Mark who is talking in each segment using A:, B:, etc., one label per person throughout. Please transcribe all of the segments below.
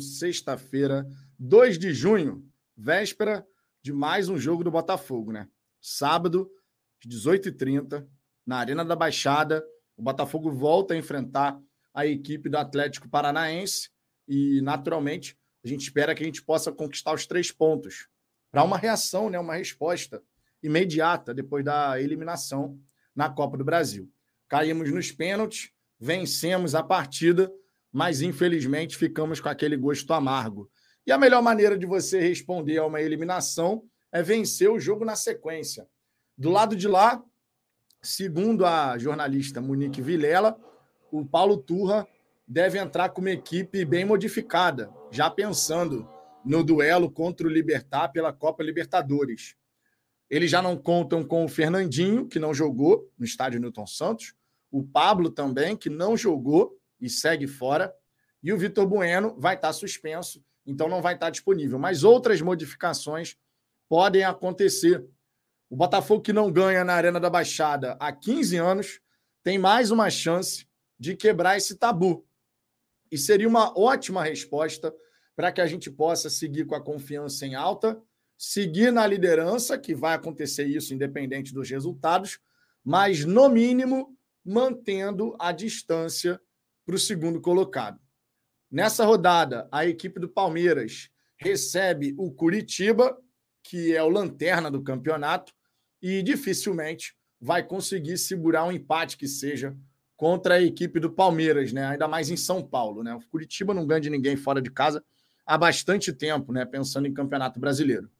A: sexta-feira, 2 de junho, véspera de mais um jogo do Botafogo, né? Sábado, às 18h30, na Arena da Baixada, o Botafogo volta a enfrentar a equipe do Atlético Paranaense e, naturalmente, a gente espera que a gente possa conquistar os três pontos para uma reação, né? uma resposta imediata depois da eliminação na Copa do Brasil. Caímos nos pênaltis, vencemos a partida mas infelizmente ficamos com aquele gosto amargo. E a melhor maneira de você responder a uma eliminação é vencer o jogo na sequência. Do lado de lá, segundo a jornalista Monique Vilela, o Paulo Turra deve entrar com uma equipe bem modificada, já pensando no duelo contra o Libertar pela Copa Libertadores. Eles já não contam com o Fernandinho, que não jogou no estádio Newton Santos, o Pablo também, que não jogou e segue fora. E o Vitor Bueno vai estar suspenso, então não vai estar disponível. Mas outras modificações podem acontecer. O Botafogo, que não ganha na Arena da Baixada há 15 anos, tem mais uma chance de quebrar esse tabu. E seria uma ótima resposta para que a gente possa seguir com a confiança em alta, seguir na liderança, que vai acontecer isso independente dos resultados, mas, no mínimo, mantendo a distância para o segundo colocado. Nessa rodada, a equipe do Palmeiras recebe o Curitiba, que é o lanterna do campeonato, e dificilmente vai conseguir segurar um empate que seja contra a equipe do Palmeiras, né? Ainda mais em São Paulo, né? O Curitiba não ganha de ninguém fora de casa há bastante tempo, né? Pensando em Campeonato Brasileiro.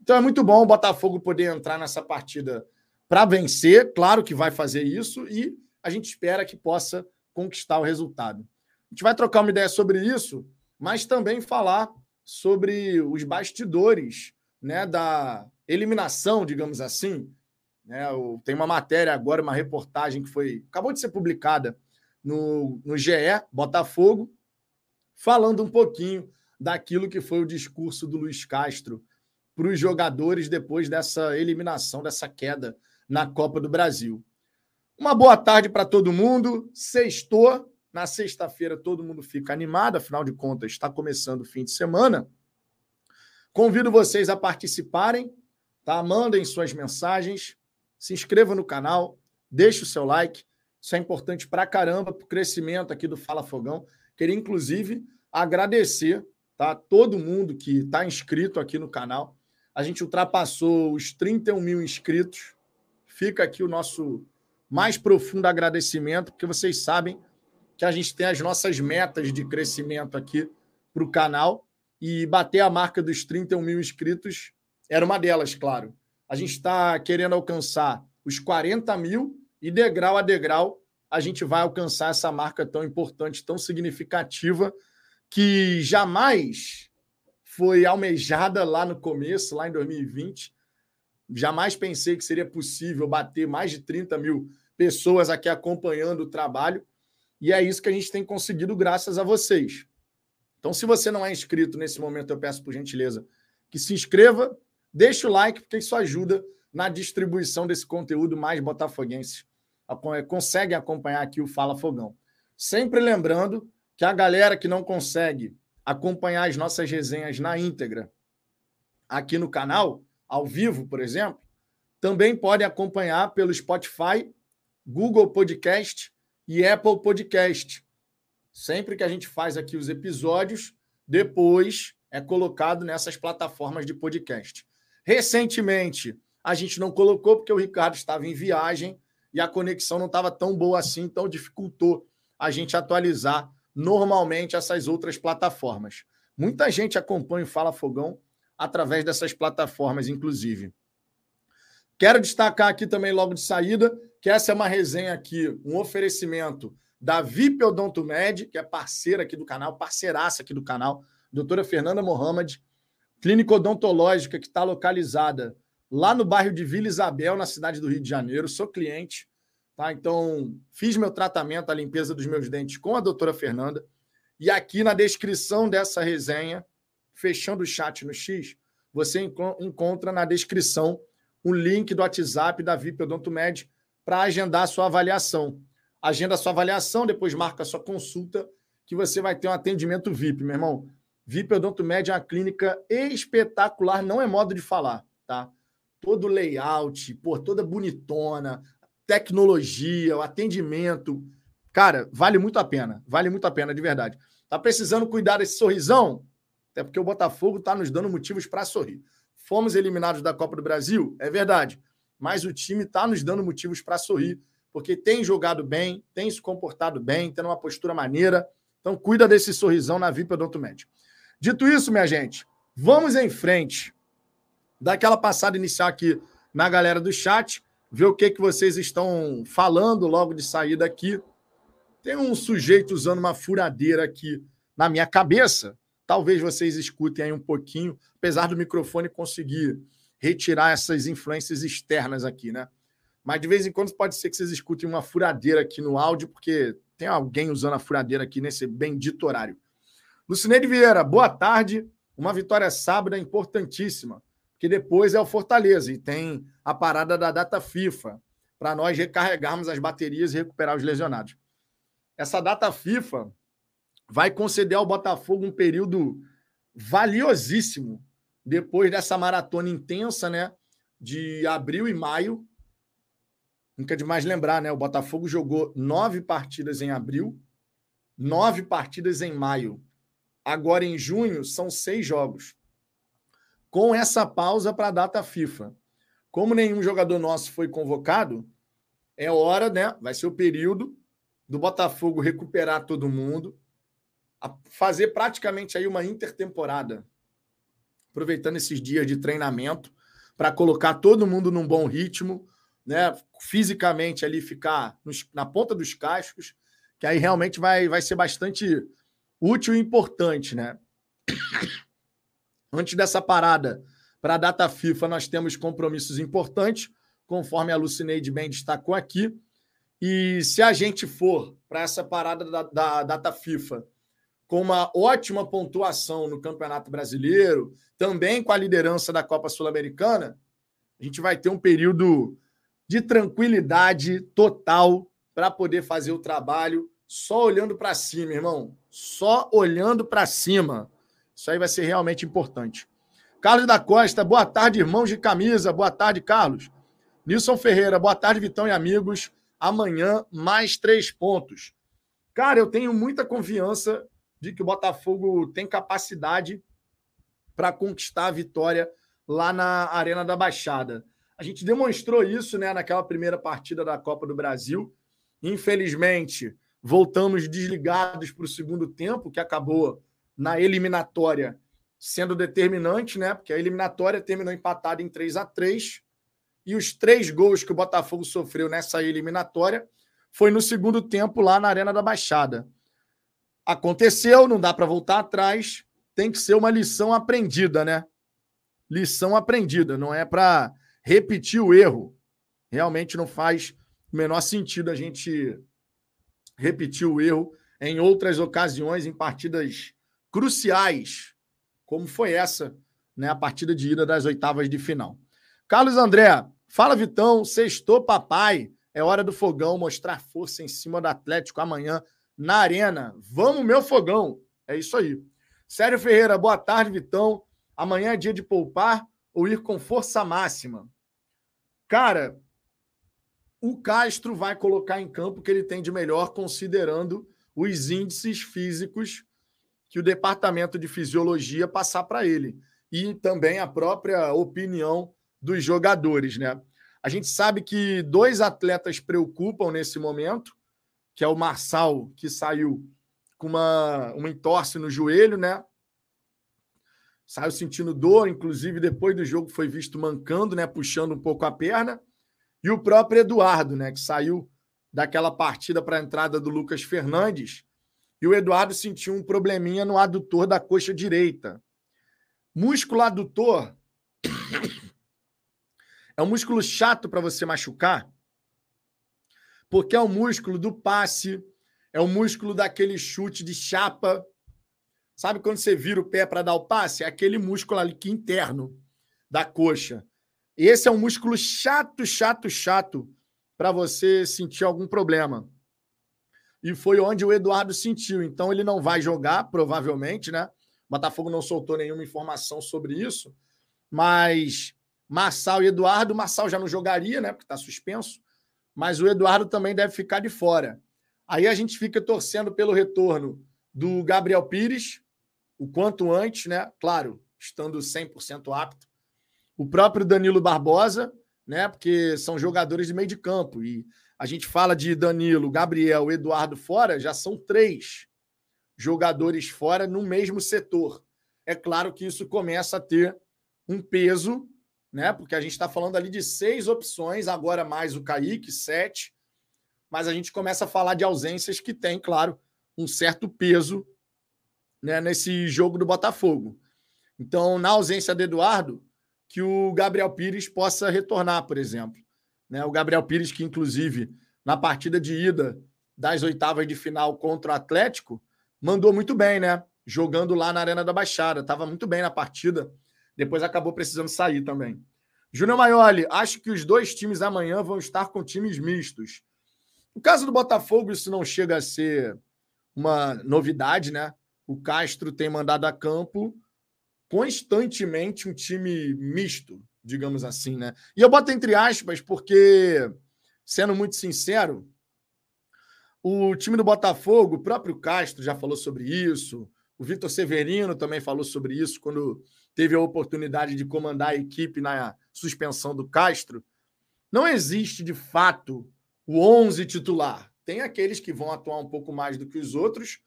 A: Então é muito bom o Botafogo poder entrar nessa partida para vencer, claro que vai fazer isso e a gente espera que possa conquistar o resultado. A gente vai trocar uma ideia sobre isso, mas também falar sobre os bastidores né, da eliminação, digamos assim. Né, tem uma matéria agora, uma reportagem que foi acabou de ser publicada no, no GE Botafogo, falando um pouquinho daquilo que foi o discurso do Luiz Castro para os jogadores depois dessa eliminação, dessa queda na Copa do Brasil. Uma boa tarde para todo mundo. Sextou. Na sexta-feira todo mundo fica animado, afinal de contas, está começando o fim de semana. Convido vocês a participarem, tá? Mandem suas mensagens, se inscreva no canal, deixe o seu like. Isso é importante para caramba para o crescimento aqui do Fala Fogão. Queria, inclusive, agradecer tá? todo mundo que está inscrito aqui no canal. A gente ultrapassou os 31 mil inscritos. Fica aqui o nosso mais profundo agradecimento, porque vocês sabem que a gente tem as nossas metas de crescimento aqui para o canal e bater a marca dos 31 mil inscritos era uma delas, claro. A gente está querendo alcançar os 40 mil e degrau a degrau a gente vai alcançar essa marca tão importante, tão significativa, que jamais foi almejada lá no começo, lá em 2020. Jamais pensei que seria possível bater mais de 30 mil pessoas aqui acompanhando o trabalho. E é isso que a gente tem conseguido graças a vocês. Então, se você não é inscrito nesse momento, eu peço por gentileza que se inscreva, deixe o like, porque isso ajuda na distribuição desse conteúdo mais botafoguense. Conseguem acompanhar aqui o Fala Fogão. Sempre lembrando que a galera que não consegue acompanhar as nossas resenhas na íntegra aqui no canal, ao vivo, por exemplo, também pode acompanhar pelo Spotify Google Podcast e Apple Podcast. Sempre que a gente faz aqui os episódios, depois é colocado nessas plataformas de podcast. Recentemente, a gente não colocou porque o Ricardo estava em viagem e a conexão não estava tão boa assim, então dificultou a gente atualizar normalmente essas outras plataformas. Muita gente acompanha o Fala Fogão através dessas plataformas, inclusive. Quero destacar aqui também, logo de saída, que essa é uma resenha aqui, um oferecimento da VIP Odontomed, que é parceira aqui do canal, parceiraça aqui do canal, doutora Fernanda Mohamed, clínica odontológica que está localizada lá no bairro de Vila Isabel, na cidade do Rio de Janeiro. Sou cliente, tá? Então, fiz meu tratamento, a limpeza dos meus dentes com a doutora Fernanda. E aqui na descrição dessa resenha, fechando o chat no X, você encontra na descrição o link do WhatsApp da VIP Odontomed para agendar a sua avaliação. Agenda a sua avaliação, depois marca a sua consulta que você vai ter um atendimento VIP, meu irmão. VIP Odontomed é uma clínica espetacular, não é modo de falar, tá? Todo layout, pô, toda bonitona, tecnologia, o atendimento. Cara, vale muito a pena, vale muito a pena, de verdade. Tá precisando cuidar desse sorrisão? Até porque o Botafogo tá nos dando motivos para sorrir. Fomos eliminados da Copa do Brasil, é verdade, mas o time tá nos dando motivos para sorrir, porque tem jogado bem, tem se comportado bem, tendo uma postura maneira. Então, cuida desse sorrisão na VIP Odontomed. Dito isso, minha gente, vamos em frente. Daquela passada inicial aqui na galera do chat, ver o que, que vocês estão falando logo de saída aqui. Tem um sujeito usando uma furadeira aqui na minha cabeça. Talvez vocês escutem aí um pouquinho, apesar do microfone conseguir retirar essas influências externas aqui, né? Mas de vez em quando pode ser que vocês escutem uma furadeira aqui no áudio, porque tem alguém usando a furadeira aqui nesse bendito horário. Lucineide Vieira, boa tarde. Uma vitória sábado é importantíssima, que depois é o Fortaleza e tem a parada da data FIFA para nós recarregarmos as baterias e recuperar os lesionados. Essa data FIFA vai conceder ao Botafogo um período valiosíssimo depois dessa maratona intensa, né? De abril e maio. Nunca de mais lembrar, né? O Botafogo jogou nove partidas em abril, nove partidas em maio. Agora, em junho, são seis jogos. Com essa pausa para a data FIFA. Como nenhum jogador nosso foi convocado, é hora, né? Vai ser o período do Botafogo recuperar todo mundo, fazer praticamente aí uma intertemporada, aproveitando esses dias de treinamento para colocar todo mundo num bom ritmo, né? Fisicamente ali ficar nos, na ponta dos cascos, que aí realmente vai, vai ser bastante útil e importante, né? Antes dessa parada para a data FIFA, nós temos compromissos importantes, conforme a Lucineide bem destacou aqui. E se a gente for para essa parada da, da, data FIFA com uma ótima pontuação no Campeonato Brasileiro, também com a liderança da Copa Sul-Americana, a gente vai ter um período de tranquilidade total para poder fazer o trabalho só olhando para cima, irmão. Só olhando para cima. Isso aí vai ser realmente importante. Carlos da Costa, boa tarde, irmãos de camisa. Boa tarde, Carlos. Nilson Ferreira, boa tarde, Vitão e amigos. Amanhã, mais três pontos. Cara, eu tenho muita confiança de que o Botafogo tem capacidade para conquistar a vitória lá na Arena da Baixada. A gente demonstrou isso né, naquela primeira partida da Copa do Brasil. Infelizmente, voltamos desligados para o segundo tempo, que acabou na eliminatória sendo determinante, né? Porque a eliminatória terminou empatada em 3 a 3 e os três gols que o Botafogo sofreu nessa eliminatória foi no segundo tempo lá na Arena da Baixada. Aconteceu, não dá para voltar atrás, tem que ser uma lição aprendida, né? Lição aprendida, não é para repetir o erro. Realmente não faz o menor sentido a gente repetiu o erro em outras ocasiões, em partidas cruciais, como foi essa, né? A partida de ida das oitavas de final. Carlos André, fala Vitão, sextou papai. É hora do fogão mostrar força em cima do Atlético amanhã na Arena. Vamos, meu fogão. É isso aí. Sério Ferreira, boa tarde, Vitão. Amanhã é dia de poupar ou ir com força máxima? Cara, o Castro vai colocar em campo o que ele tem de melhor, considerando os índices físicos que o departamento de fisiologia passar para ele e também a própria opinião dos jogadores, né? A gente sabe que dois atletas preocupam nesse momento, que é o Marçal, que saiu com uma, uma entorse no joelho, né? Saiu sentindo dor, inclusive depois do jogo foi visto mancando, né? Puxando um pouco a perna. E o próprio Eduardo, né, que saiu daquela partida para a entrada do Lucas Fernandes, e o Eduardo sentiu um probleminha no adutor da coxa direita. Músculo adutor é um músculo chato para você machucar, porque é o músculo do passe, é o músculo daquele chute de chapa. Sabe quando você vira o pé para dar o passe? É aquele músculo ali que interno da coxa. Esse é um músculo chato, chato, chato para você sentir algum problema. e foi onde o Eduardo sentiu. Então ele não vai jogar, provavelmente, né? O Botafogo não soltou nenhuma informação sobre isso, mas Marçal e Eduardo, Marçal já não jogaria, né? Porque está suspenso, mas o Eduardo também deve ficar de fora. Aí a gente fica torcendo pelo retorno do Gabriel Pires, o quanto antes, né? Claro, estando 100% apto. O próprio Danilo Barbosa, né? Porque são jogadores de meio de campo. E a gente fala de Danilo, Gabriel, Eduardo fora, já são três jogadores fora no mesmo setor. É claro que isso começa a ter um peso, né? Porque a gente está falando ali de seis opções, agora mais o Kaique, sete. Mas a gente começa a falar de ausências que tem, claro, um certo peso né, nesse jogo do Botafogo. Então, na ausência do Eduardo, que o Gabriel Pires possa retornar, por exemplo. Né? O Gabriel Pires, que inclusive na partida de ida das oitavas de final contra o Atlético, mandou muito bem, né? Jogando lá na Arena da Baixada. Estava muito bem na partida. Depois acabou precisando sair também. Júnior Maioli, acho que os dois times amanhã vão estar com times mistos. No caso do Botafogo, isso não chega a ser uma novidade, né? O Castro tem mandado a campo constantemente um time misto, digamos assim, né? E eu boto entre aspas porque, sendo muito sincero, o time do Botafogo, o próprio Castro já falou sobre isso, o Vitor Severino também falou sobre isso quando teve a oportunidade de comandar a equipe na suspensão do Castro. Não existe, de fato, o 11 titular. Tem aqueles que vão atuar um pouco mais do que os outros,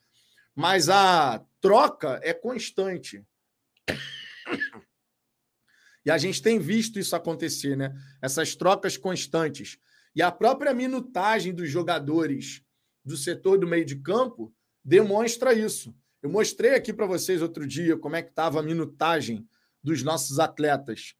A: mas a troca é constante. E a gente tem visto isso acontecer, né? Essas trocas constantes. E a própria minutagem dos jogadores do setor do meio de campo demonstra isso. Eu mostrei aqui para vocês outro dia como é que estava a minutagem dos nossos atletas.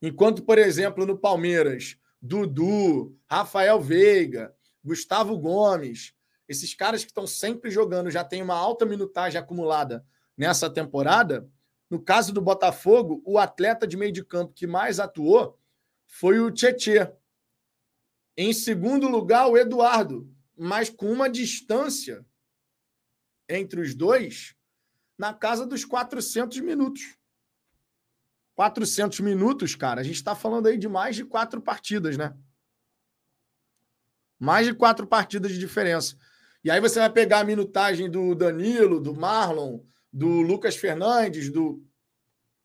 A: Enquanto, por exemplo, no Palmeiras, Dudu, Rafael Veiga, Gustavo Gomes, esses caras que estão sempre jogando já têm uma alta minutagem acumulada nessa temporada. No caso do Botafogo, o atleta de meio de campo que mais atuou foi o Tietê. Em segundo lugar, o Eduardo, mas com uma distância entre os dois na casa dos 400 minutos. 400 minutos, cara, a gente está falando aí de mais de quatro partidas, né? Mais de quatro partidas de diferença. E aí você vai pegar a minutagem do Danilo, do Marlon, do Lucas Fernandes, do.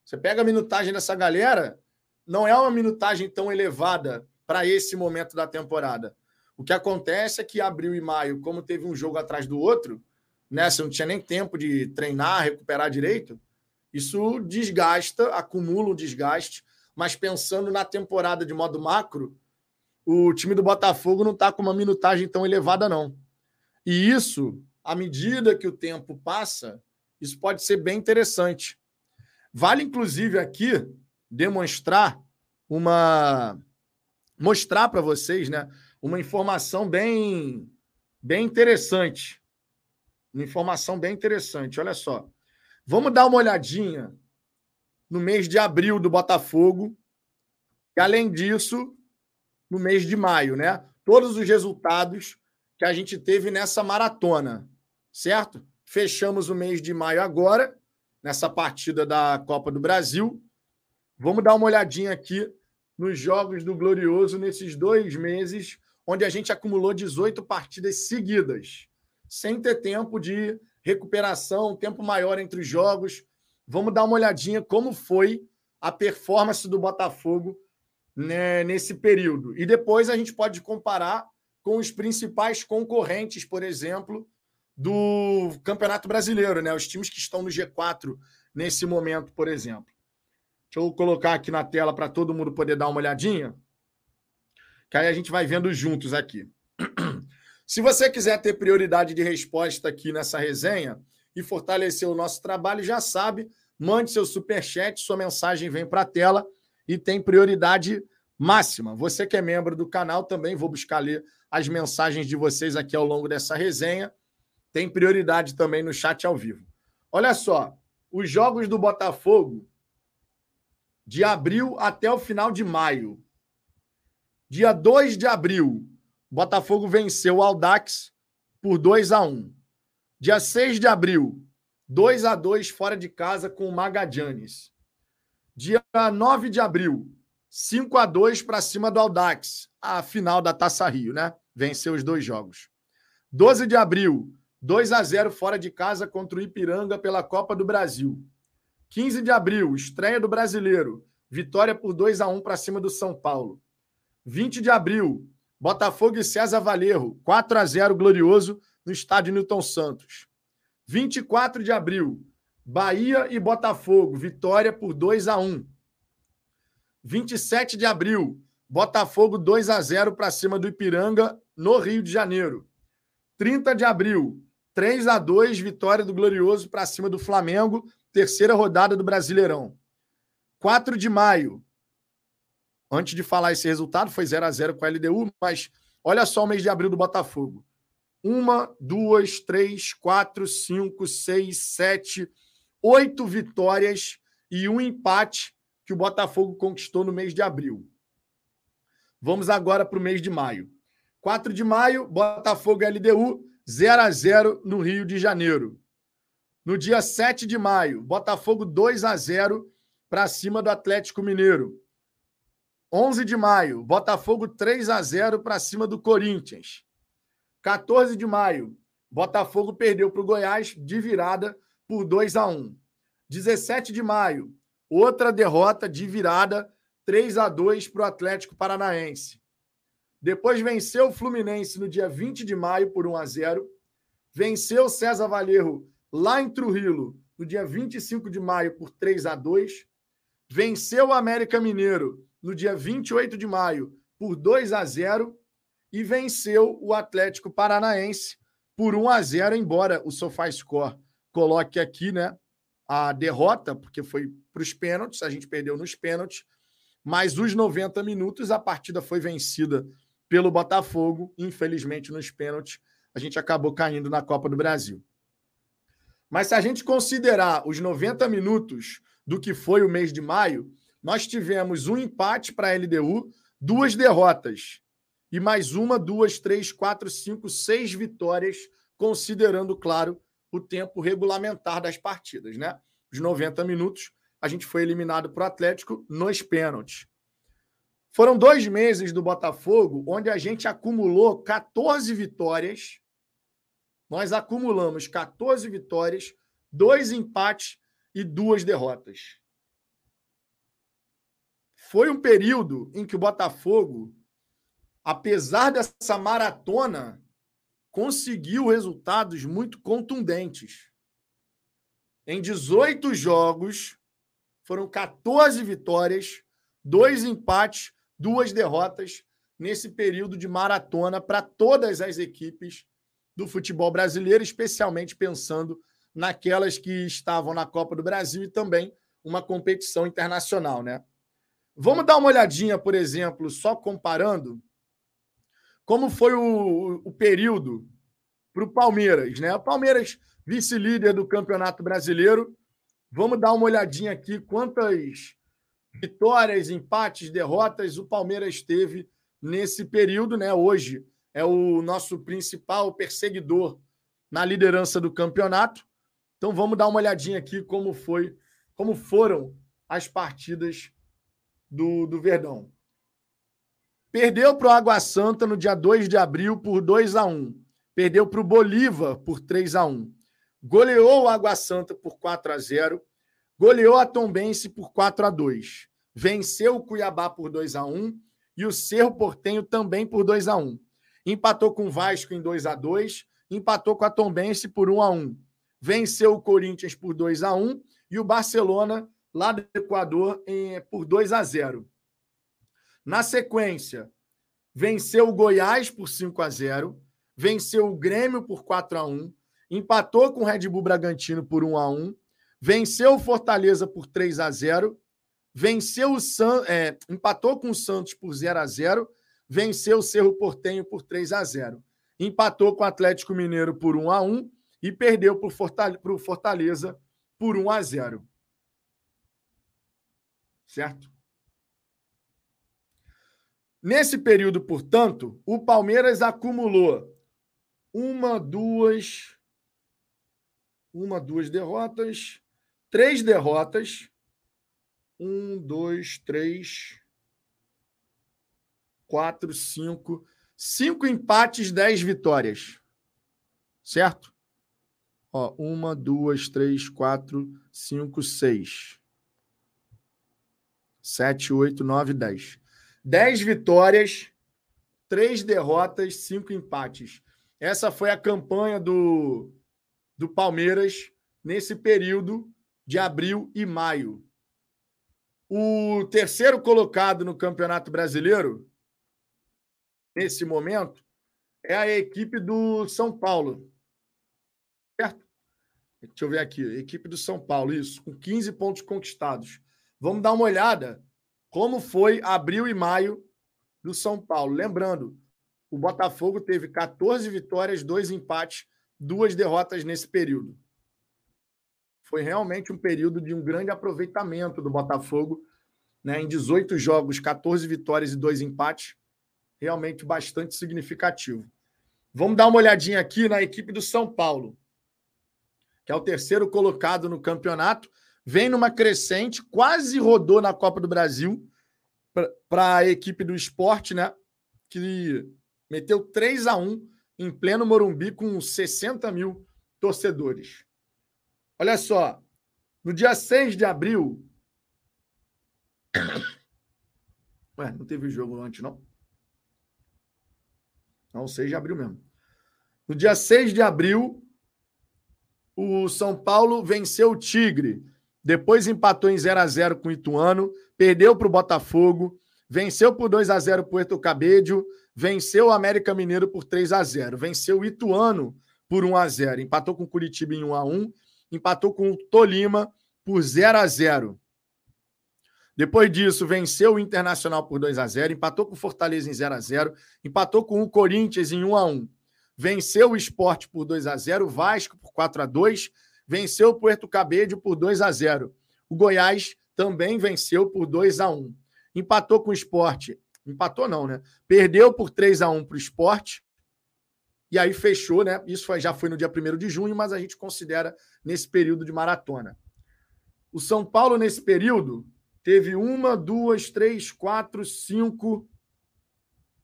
A: Você pega a minutagem dessa galera, não é uma minutagem tão elevada para esse momento da temporada. O que acontece é que abril e maio, como teve um jogo atrás do outro, né? Você não tinha nem tempo de treinar, recuperar direito. Isso desgasta, acumula o desgaste. Mas pensando na temporada de modo macro, o time do Botafogo não está com uma minutagem tão elevada, não. E isso, à medida que o tempo passa, isso pode ser bem interessante. Vale, inclusive, aqui demonstrar uma. mostrar para vocês, né? Uma informação bem, bem interessante informação bem interessante. Olha só. Vamos dar uma olhadinha no mês de abril do Botafogo. E, além disso, no mês de maio, né? Todos os resultados que a gente teve nessa maratona, certo? Fechamos o mês de maio agora, nessa partida da Copa do Brasil. Vamos dar uma olhadinha aqui nos jogos do Glorioso nesses dois meses, onde a gente acumulou 18 partidas seguidas sem ter tempo de recuperação, tempo maior entre os jogos. Vamos dar uma olhadinha como foi a performance do Botafogo né, nesse período. E depois a gente pode comparar com os principais concorrentes, por exemplo, do Campeonato Brasileiro, né? Os times que estão no G4 nesse momento, por exemplo. Deixa eu colocar aqui na tela para todo mundo poder dar uma olhadinha. Que aí a gente vai vendo juntos aqui. Se você quiser ter prioridade de resposta aqui nessa resenha e fortalecer o nosso trabalho, já sabe, mande seu superchat, sua mensagem vem para a tela e tem prioridade máxima. Você que é membro do canal também, vou buscar ler as mensagens de vocês aqui ao longo dessa resenha. Tem prioridade também no chat ao vivo. Olha só, os jogos do Botafogo de abril até o final de maio. Dia 2 de abril, Botafogo venceu o Aldax por 2 a 1 Dia 6 de abril, 2 a 2 fora de casa com o Magadianes. Dia 9 de abril, 5 a 2 para cima do Aldax, a final da Taça Rio, né? Venceu os dois jogos. 12 de abril, 2 a 0 fora de casa contra o Ipiranga pela Copa do Brasil. 15 de abril, estreia do Brasileiro, vitória por 2 a 1 para cima do São Paulo. 20 de abril, Botafogo e César Valerro, 4 a 0 glorioso no estádio Newton Santos. 24 de abril, Bahia e Botafogo, vitória por 2 a 1. 27 de abril, Botafogo 2 a 0 para cima do Ipiranga no Rio de Janeiro. 30 de abril, 3 a 2 vitória do Glorioso para cima do Flamengo, terceira rodada do Brasileirão. 4 de maio, antes de falar esse resultado, foi 0 a 0 com a LDU, mas olha só o mês de abril do Botafogo. Uma, duas, três, quatro, cinco, seis, sete, oito vitórias e um empate que o Botafogo conquistou no mês de abril. Vamos agora para o mês de maio. 4 de maio, Botafogo LDU, 0 a 0 no Rio de Janeiro. No dia 7 de maio, Botafogo 2 a 0 para cima do Atlético Mineiro. 11 de maio, Botafogo 3 a 0 para cima do Corinthians. 14 de maio, Botafogo perdeu para o Goiás de virada por 2 a 1. 17 de maio, Outra derrota de virada, 3 a 2 para o Atlético Paranaense. Depois venceu o Fluminense no dia 20 de maio por 1 a 0. Venceu o César Valerro lá em Trujillo no dia 25 de maio por 3 a 2. Venceu o América Mineiro no dia 28 de maio por 2 a 0 e venceu o Atlético Paranaense por 1 a 0, embora o SofaScore coloque aqui, né, a derrota, porque foi para os pênaltis, a gente perdeu nos pênaltis, mas os 90 minutos a partida foi vencida pelo Botafogo, infelizmente nos pênaltis a gente acabou caindo na Copa do Brasil. Mas se a gente considerar os 90 minutos do que foi o mês de maio, nós tivemos um empate para a LDU, duas derrotas e mais uma, duas, três, quatro, cinco, seis vitórias, considerando, claro, o tempo regulamentar das partidas, né? Os 90 minutos, a gente foi eliminado para o Atlético nos pênaltis. Foram dois meses do Botafogo onde a gente acumulou 14 vitórias. Nós acumulamos 14 vitórias, dois empates e duas derrotas. Foi um período em que o Botafogo, apesar dessa maratona conseguiu resultados muito contundentes. Em 18 jogos, foram 14 vitórias, dois empates, duas derrotas nesse período de maratona para todas as equipes do futebol brasileiro, especialmente pensando naquelas que estavam na Copa do Brasil e também uma competição internacional, né? Vamos dar uma olhadinha, por exemplo, só comparando como foi o, o período para o Palmeiras, né? O Palmeiras, vice-líder do Campeonato Brasileiro. Vamos dar uma olhadinha aqui quantas vitórias, empates, derrotas o Palmeiras teve nesse período, né? Hoje é o nosso principal perseguidor na liderança do campeonato. Então vamos dar uma olhadinha aqui como foi, como foram as partidas do, do Verdão. Perdeu para o Água Santa no dia 2 de abril por 2 a 1. Perdeu para o Bolívar por 3 a 1. Goleou o Água Santa por 4 a 0. Goleou a Tombense por 4 a 2. Venceu o Cuiabá por 2 a 1 e o Cerro Portenho também por 2 a 1. Empatou com o Vasco em 2 a 2, empatou com a Tombense por 1 a 1. Venceu o Corinthians por 2 a 1 e o Barcelona lá do Equador em, por 2 a 0. Na sequência, venceu o Goiás por 5 a 0, venceu o Grêmio por 4 a 1, empatou com o Red Bull Bragantino por 1 a 1, venceu o Fortaleza por 3 a 0, venceu o San, é, empatou com o Santos por 0 a 0, venceu o Cerro Portenho por 3 a 0, empatou com o Atlético Mineiro por 1 a 1 e perdeu para o Fortaleza por 1 a 0. Certo? Nesse período, portanto, o Palmeiras acumulou uma, duas, uma, duas derrotas, três derrotas. Um, dois, três, quatro, cinco. Cinco empates, dez vitórias. Certo? Ó, uma, duas, três, quatro, cinco, seis. Sete, oito, nove, dez. Dez vitórias, três derrotas, cinco empates. Essa foi a campanha do, do Palmeiras nesse período de abril e maio. O terceiro colocado no Campeonato Brasileiro, nesse momento, é a equipe do São Paulo. Certo? Deixa eu ver aqui. Equipe do São Paulo, isso, com 15 pontos conquistados. Vamos dar uma olhada como foi abril e maio do São Paulo. Lembrando, o Botafogo teve 14 vitórias, dois empates, duas derrotas nesse período. Foi realmente um período de um grande aproveitamento do Botafogo. Né? Em 18 jogos, 14 vitórias e dois empates. Realmente bastante significativo. Vamos dar uma olhadinha aqui na equipe do São Paulo, que é o terceiro colocado no campeonato. Vem numa crescente, quase rodou na Copa do Brasil para a equipe do esporte, né? Que Meteu 3 a 1 em pleno Morumbi com 60 mil torcedores. Olha só, no dia 6 de abril. Ué, não teve jogo antes, não? Não, 6 de abril mesmo. No dia 6 de abril, o São Paulo venceu o Tigre. Depois empatou em 0 a 0 com o Ituano, perdeu para o Botafogo, venceu por 2 a 0 para o Cabédio, venceu o América Mineiro por 3 a 0 venceu o Ituano por 1 a 0 empatou com o Curitiba em 1 a 1 empatou com o Tolima por 0 a 0 depois disso, venceu o Internacional por 2 a 0 empatou com o Fortaleza em 0 a 0 empatou com o Corinthians em 1 a 1 venceu o Esporte por 2 a 0 o Vasco por 4 a 2 venceu o Puerto Cabedelo por 2 a 0 o Goiás também venceu por 2 a 1 empatou com o Esporte Empatou, não, né? Perdeu por 3 a 1 para o esporte. E aí fechou, né? Isso já foi no dia 1 de junho, mas a gente considera nesse período de maratona. O São Paulo, nesse período, teve uma, duas, três, quatro, cinco,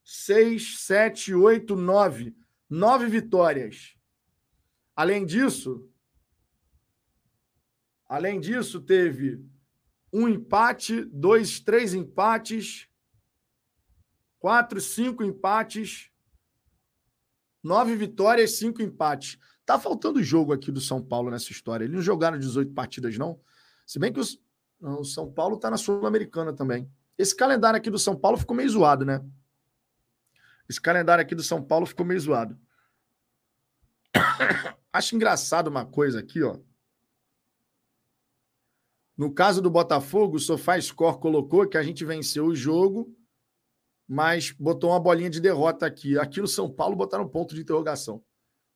A: seis, sete, oito, nove. Nove vitórias. Além disso, além disso, teve um empate, dois, três empates, Quatro, cinco empates. Nove vitórias, cinco empates. Tá faltando jogo aqui do São Paulo nessa história. Eles não jogaram 18 partidas, não. Se bem que os... o São Paulo tá na Sul-Americana também. Esse calendário aqui do São Paulo ficou meio zoado, né? Esse calendário aqui do São Paulo ficou meio zoado. Acho engraçado uma coisa aqui, ó. No caso do Botafogo, o Sofá Score colocou que a gente venceu o jogo mas botou uma bolinha de derrota aqui. Aqui no São Paulo botaram ponto de interrogação.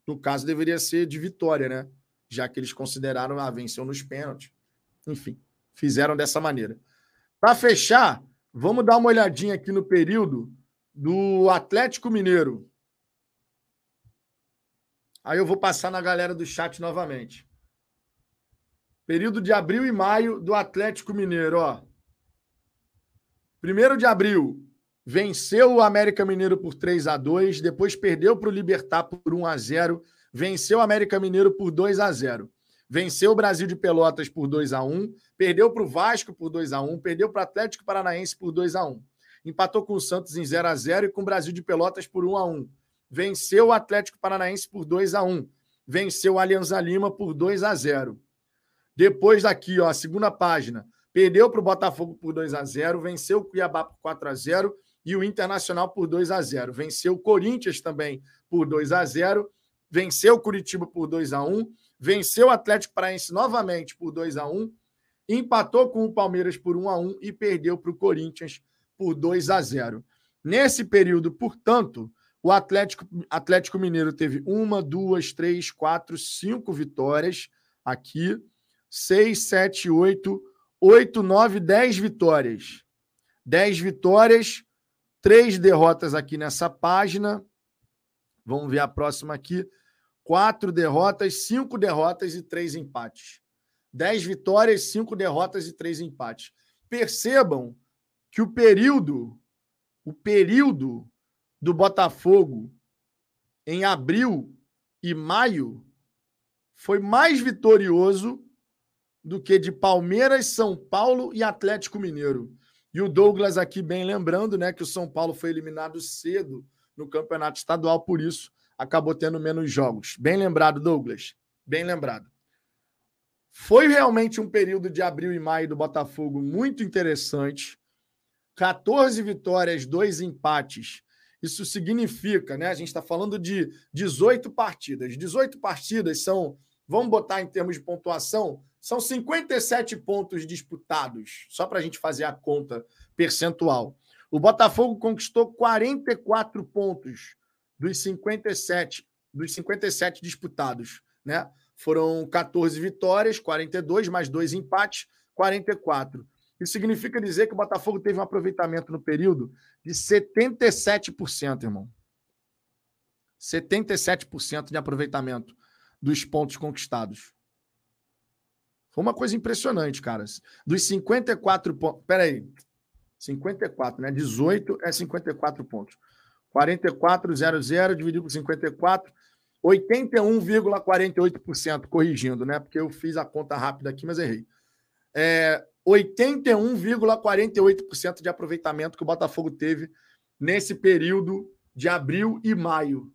A: No caso, deveria ser de vitória, né? Já que eles consideraram a ah, venceu nos pênaltis. Enfim, fizeram dessa maneira. Para fechar, vamos dar uma olhadinha aqui no período do Atlético Mineiro. Aí eu vou passar na galera do chat novamente. Período de abril e maio do Atlético Mineiro, ó. Primeiro de abril, venceu o América Mineiro por 3 a 2 depois perdeu para o Libertar por 1 a 0 venceu o América Mineiro por 2 a 0 venceu o Brasil de Pelotas por 2 a 1 perdeu para o Vasco por 2 a 1 perdeu para o Atlético Paranaense por 2 a 1 empatou com o Santos em 0 a 0 e com o Brasil de Pelotas por 1 a 1 venceu o Atlético Paranaense por 2 a 1 venceu o Alianza Lima por 2 a 0 depois daqui, ó, a segunda página, perdeu para o Botafogo por 2 a 0 venceu o Cuiabá por 4 a 0 e o Internacional por 2 a 0. Venceu o Corinthians também por 2 a 0, venceu o Curitiba por 2 a 1, venceu o Atlético Paraense novamente por 2 a 1, empatou com o Palmeiras por 1 a 1 e perdeu para o Corinthians por 2 a 0. Nesse período, portanto, o Atlético, Atlético Mineiro teve uma, duas, três, quatro, cinco vitórias aqui. Seis, sete, oito, oito, nove, dez vitórias. Dez vitórias, Três derrotas aqui nessa página. Vamos ver a próxima aqui. Quatro derrotas, cinco derrotas e três empates. Dez vitórias, cinco derrotas e três empates. Percebam que o período, o período do Botafogo em abril e maio foi mais vitorioso do que de Palmeiras, São Paulo e Atlético Mineiro. E o Douglas aqui bem lembrando, né, que o São Paulo foi eliminado cedo no Campeonato Estadual, por isso acabou tendo menos jogos. Bem lembrado, Douglas. Bem lembrado. Foi realmente um período de abril e maio do Botafogo muito interessante. 14 vitórias, dois empates. Isso significa, né? A gente está falando de 18 partidas. 18 partidas são, vamos botar em termos de pontuação, são 57 pontos disputados, só para a gente fazer a conta percentual. O Botafogo conquistou 44 pontos dos 57, dos 57 disputados, né? Foram 14 vitórias, 42 mais dois empates, 44. Isso significa dizer que o Botafogo teve um aproveitamento no período de 77%, irmão. 77% de aproveitamento dos pontos conquistados. Foi uma coisa impressionante, caras. Dos 54 pontos. Peraí. 54, né? 18 é 54 pontos. 44,00 dividido por 54, 81,48%, corrigindo, né? Porque eu fiz a conta rápida aqui, mas errei. É 81,48% de aproveitamento que o Botafogo teve nesse período de abril e maio,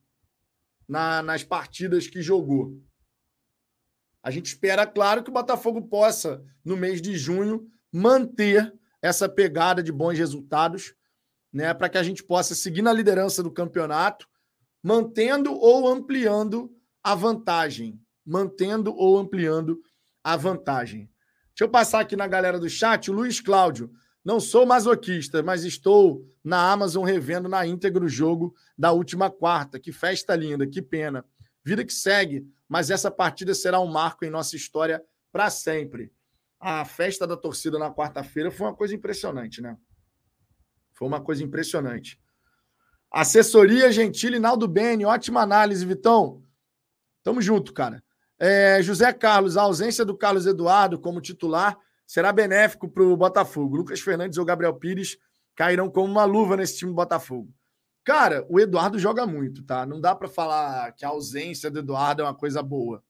A: na, nas partidas que jogou. A gente espera, claro, que o Botafogo possa, no mês de junho, manter essa pegada de bons resultados, né, para que a gente possa seguir na liderança do campeonato, mantendo ou ampliando a vantagem. Mantendo ou ampliando a vantagem. Deixa eu passar aqui na galera do chat. O Luiz Cláudio. Não sou masoquista, mas estou na Amazon revendo na íntegra o jogo da última quarta. Que festa linda, que pena. Vida que segue mas essa partida será um marco em nossa história para sempre. A festa da torcida na quarta-feira foi uma coisa impressionante, né? Foi uma coisa impressionante. Assessoria Gentile Naldo Bene, ótima análise, Vitão. Tamo junto, cara. É, José Carlos, a ausência do Carlos Eduardo como titular será benéfico para o Botafogo. Lucas Fernandes ou Gabriel Pires cairão como uma luva nesse time do Botafogo. Cara, o Eduardo joga muito, tá? Não dá para falar que a ausência do Eduardo é uma coisa boa.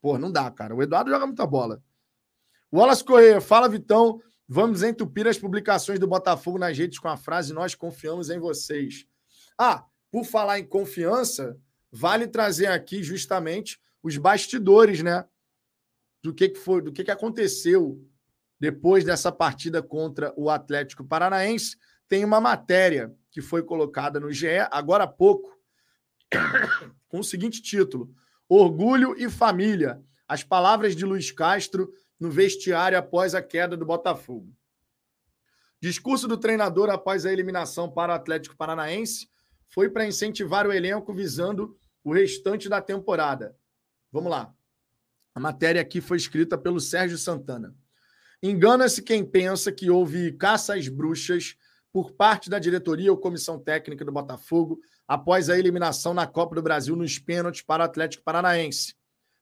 A: Pô, não dá, cara. O Eduardo joga muita bola. Wallace Correia, fala Vitão. Vamos entupir as publicações do Botafogo nas redes com a frase Nós confiamos em vocês. Ah, por falar em confiança, vale trazer aqui justamente os bastidores, né? Do que, que foi, do que, que aconteceu depois dessa partida contra o Atlético Paranaense. Tem uma matéria que foi colocada no GE agora há pouco, com o seguinte título: Orgulho e Família. As palavras de Luiz Castro no vestiário após a queda do Botafogo. Discurso do treinador após a eliminação para o Atlético Paranaense foi para incentivar o elenco visando o restante da temporada. Vamos lá. A matéria aqui foi escrita pelo Sérgio Santana. Engana-se quem pensa que houve caça às bruxas por parte da diretoria ou comissão técnica do Botafogo após a eliminação na Copa do Brasil nos pênaltis para o Atlético Paranaense.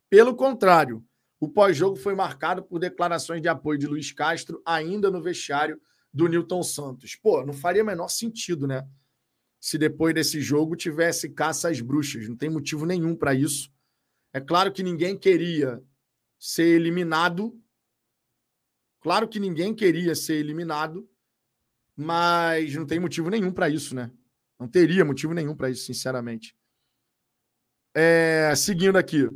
A: Pelo contrário, o pós-jogo foi marcado por declarações de apoio de Luiz Castro, ainda no vestiário do Newton Santos. Pô, não faria menor sentido, né? Se depois desse jogo tivesse caça às bruxas. Não tem motivo nenhum para isso. É claro que ninguém queria ser eliminado. Claro que ninguém queria ser eliminado mas não tem motivo nenhum para isso, né? Não teria motivo nenhum para isso, sinceramente. É, seguindo aqui.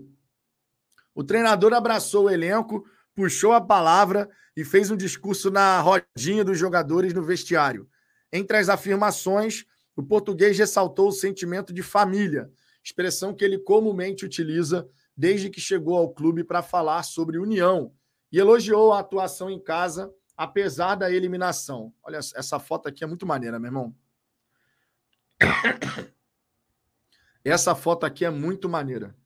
A: O treinador abraçou o elenco, puxou a palavra e fez um discurso na rodinha dos jogadores no vestiário. Entre as afirmações, o português ressaltou o sentimento de família, expressão que ele comumente utiliza desde que chegou ao clube para falar sobre união, e elogiou a atuação em casa apesar da eliminação. Olha, essa foto aqui é muito maneira, meu irmão. Essa foto aqui é muito maneira.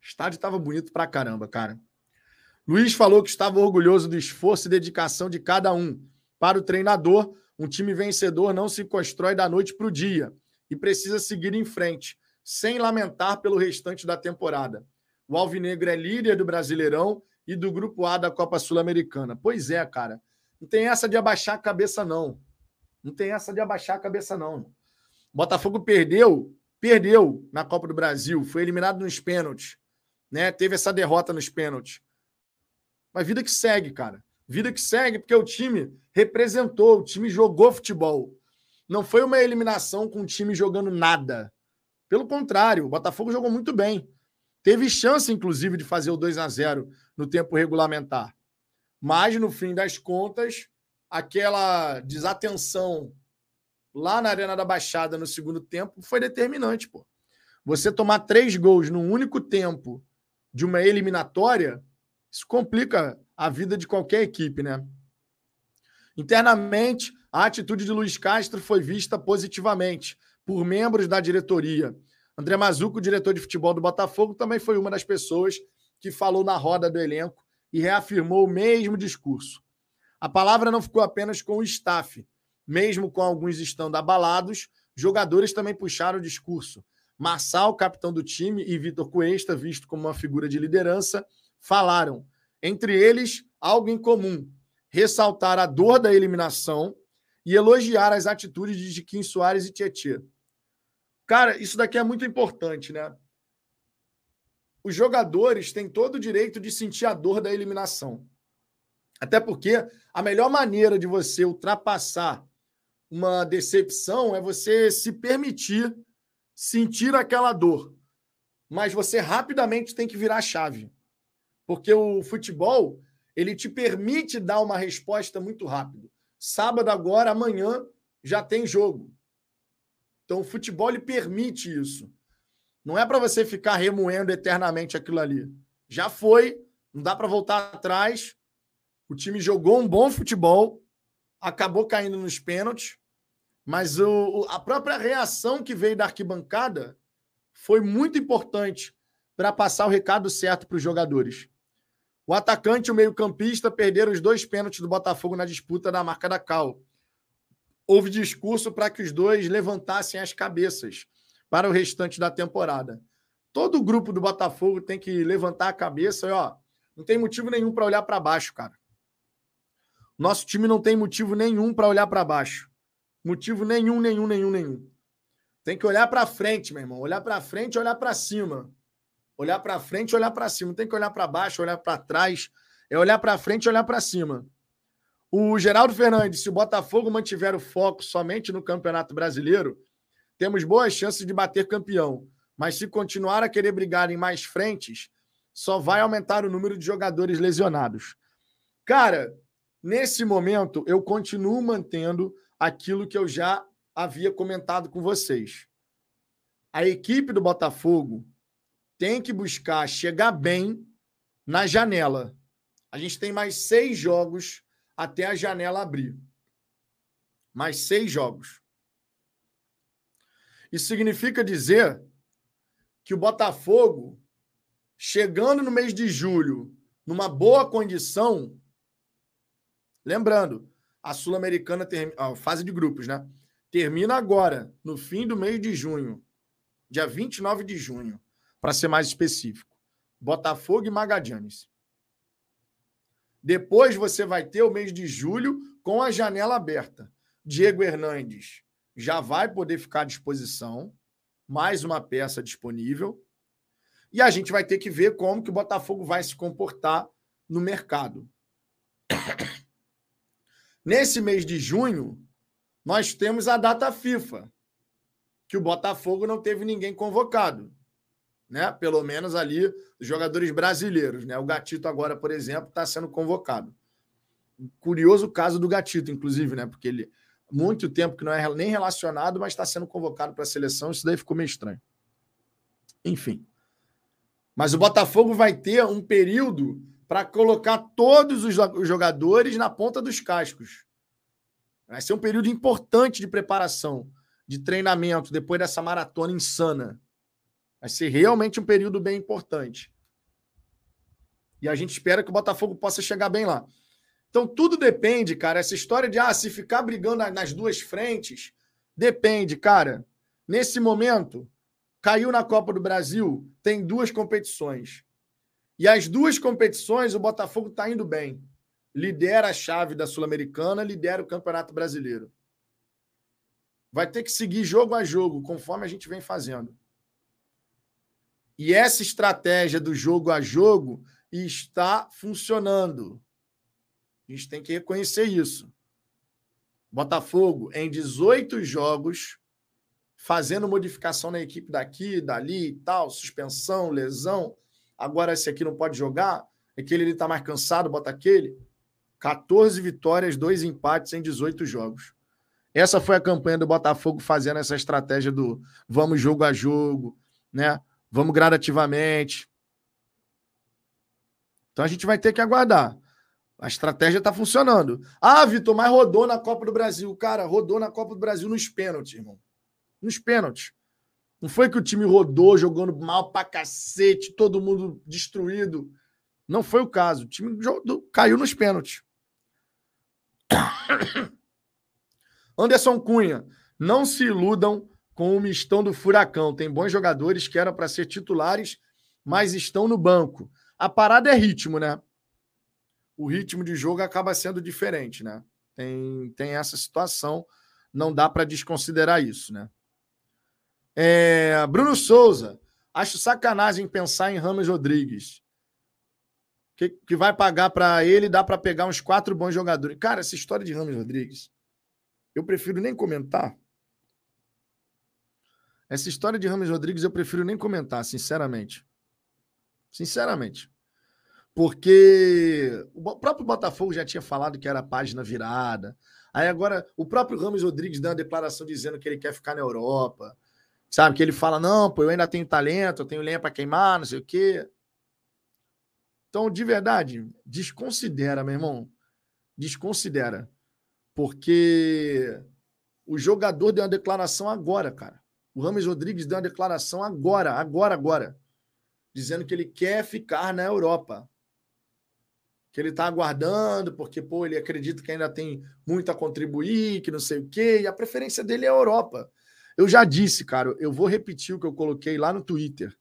A: O estádio estava bonito pra caramba, cara. Luiz falou que estava orgulhoso do esforço e dedicação de cada um. Para o treinador, um time vencedor não se constrói da noite para o dia. e precisa seguir em frente, sem lamentar pelo restante da temporada. O Alvinegro é líder do Brasileirão e do Grupo A da Copa Sul-Americana. Pois é, cara. Não tem essa de abaixar a cabeça, não. Não tem essa de abaixar a cabeça, não. Botafogo perdeu, perdeu na Copa do Brasil, foi eliminado nos pênaltis, né? Teve essa derrota nos pênaltis. Mas vida que segue, cara. Vida que segue, porque o time representou, o time jogou futebol. Não foi uma eliminação com o time jogando nada. Pelo contrário, o Botafogo jogou muito bem. Teve chance, inclusive, de fazer o 2 a 0 no tempo regulamentar. Mas, no fim das contas, aquela desatenção lá na Arena da Baixada no segundo tempo foi determinante, pô. Você tomar três gols no único tempo de uma eliminatória, isso complica a vida de qualquer equipe, né? Internamente, a atitude de Luiz Castro foi vista positivamente por membros da diretoria. André Mazuco, diretor de futebol do Botafogo, também foi uma das pessoas que falou na roda do elenco e reafirmou o mesmo discurso. A palavra não ficou apenas com o staff. Mesmo com alguns estando abalados, jogadores também puxaram o discurso. Marçal, capitão do time, e Vitor Cuesta, visto como uma figura de liderança, falaram. Entre eles, algo em comum: ressaltar a dor da eliminação e elogiar as atitudes de Jiquim Soares e Tietê. Cara, isso daqui é muito importante, né? Os jogadores têm todo o direito de sentir a dor da eliminação. Até porque a melhor maneira de você ultrapassar uma decepção é você se permitir sentir aquela dor. Mas você rapidamente tem que virar a chave. Porque o futebol, ele te permite dar uma resposta muito rápido. Sábado agora, amanhã já tem jogo. Então o futebol lhe permite isso. Não é para você ficar remoendo eternamente aquilo ali. Já foi, não dá para voltar atrás. O time jogou um bom futebol, acabou caindo nos pênaltis, mas o, a própria reação que veio da arquibancada foi muito importante para passar o recado certo para os jogadores. O atacante e o meio-campista perderam os dois pênaltis do Botafogo na disputa da marca da Cal. Houve discurso para que os dois levantassem as cabeças para o restante da temporada. Todo o grupo do Botafogo tem que levantar a cabeça e, ó, não tem motivo nenhum para olhar para baixo, cara. Nosso time não tem motivo nenhum para olhar para baixo. Motivo nenhum, nenhum, nenhum, nenhum. Tem que olhar para frente, meu irmão. Olhar para frente, olhar para cima. Olhar para frente, olhar para cima. Tem que olhar para baixo, olhar para trás. É olhar para frente, olhar para cima. O Geraldo Fernandes, se o Botafogo mantiver o foco somente no Campeonato Brasileiro, temos boas chances de bater campeão. Mas se continuar a querer brigar em mais frentes, só vai aumentar o número de jogadores lesionados. Cara, Nesse momento, eu continuo mantendo aquilo que eu já havia comentado com vocês. A equipe do Botafogo tem que buscar chegar bem na janela. A gente tem mais seis jogos até a janela abrir. Mais seis jogos. Isso significa dizer que o Botafogo, chegando no mês de julho, numa boa condição, Lembrando, a Sul-Americana, a fase de grupos, né? Termina agora, no fim do mês de junho, dia 29 de junho, para ser mais específico. Botafogo e Magadianes. Depois você vai ter o mês de julho com a janela aberta. Diego Hernandes já vai poder ficar à disposição, mais uma peça disponível. E a gente vai ter que ver como que o Botafogo vai se comportar no mercado. Nesse mês de junho, nós temos a data FIFA, que o Botafogo não teve ninguém convocado. Né? Pelo menos ali, os jogadores brasileiros. Né? O Gatito, agora, por exemplo, está sendo convocado. Curioso caso do Gatito, inclusive, né? Porque ele muito tempo que não é nem relacionado, mas está sendo convocado para a seleção. Isso daí ficou meio estranho. Enfim. Mas o Botafogo vai ter um período para colocar todos os jogadores na ponta dos cascos. Vai ser um período importante de preparação, de treinamento, depois dessa maratona insana. Vai ser realmente um período bem importante. E a gente espera que o Botafogo possa chegar bem lá. Então tudo depende, cara. Essa história de ah, se ficar brigando nas duas frentes, depende, cara. nesse momento, caiu na Copa do Brasil, tem duas competições. E as duas competições, o Botafogo está indo bem. Lidera a chave da Sul-Americana, lidera o Campeonato Brasileiro. Vai ter que seguir jogo a jogo, conforme a gente vem fazendo. E essa estratégia do jogo a jogo está funcionando. A gente tem que reconhecer isso. Botafogo, em 18 jogos, fazendo modificação na equipe daqui, dali e tal, suspensão, lesão. Agora esse aqui não pode jogar, aquele ele está mais cansado, bota aquele. 14 vitórias, dois empates em 18 jogos. Essa foi a campanha do Botafogo fazendo essa estratégia do vamos jogo a jogo, né? Vamos gradativamente. Então a gente vai ter que aguardar. A estratégia está funcionando. Ah, Vitor, mas rodou na Copa do Brasil. Cara, rodou na Copa do Brasil nos pênaltis, irmão. Nos pênaltis. Não foi que o time rodou jogando mal pra cacete, todo mundo destruído. Não foi o caso. O time caiu nos pênaltis. Anderson Cunha, não se iludam com o mistão do Furacão. Tem bons jogadores que eram para ser titulares, mas estão no banco. A parada é ritmo, né? O ritmo de jogo acaba sendo diferente, né? Tem, tem essa situação, não dá para desconsiderar isso, né? É, Bruno Souza, acho sacanagem pensar em Ramos Rodrigues. Que, que vai pagar para ele, dá para pegar uns quatro bons jogadores. Cara, essa história de Ramos Rodrigues, eu prefiro nem comentar. Essa história de Ramos Rodrigues eu prefiro nem comentar, sinceramente. Sinceramente. Porque o próprio Botafogo já tinha falado que era página virada. Aí agora o próprio Ramos Rodrigues deu uma declaração dizendo que ele quer ficar na Europa. Sabe? Que ele fala: não, pô, eu ainda tenho talento, eu tenho lenha para queimar, não sei o quê. Então, de verdade, desconsidera, meu irmão. Desconsidera. Porque o jogador deu uma declaração agora, cara. O Rames Rodrigues deu uma declaração agora, agora, agora, dizendo que ele quer ficar na Europa. Que ele está aguardando, porque pô, ele acredita que ainda tem muito a contribuir, que não sei o quê, e a preferência dele é a Europa. Eu já disse, cara, eu vou repetir o que eu coloquei lá no Twitter.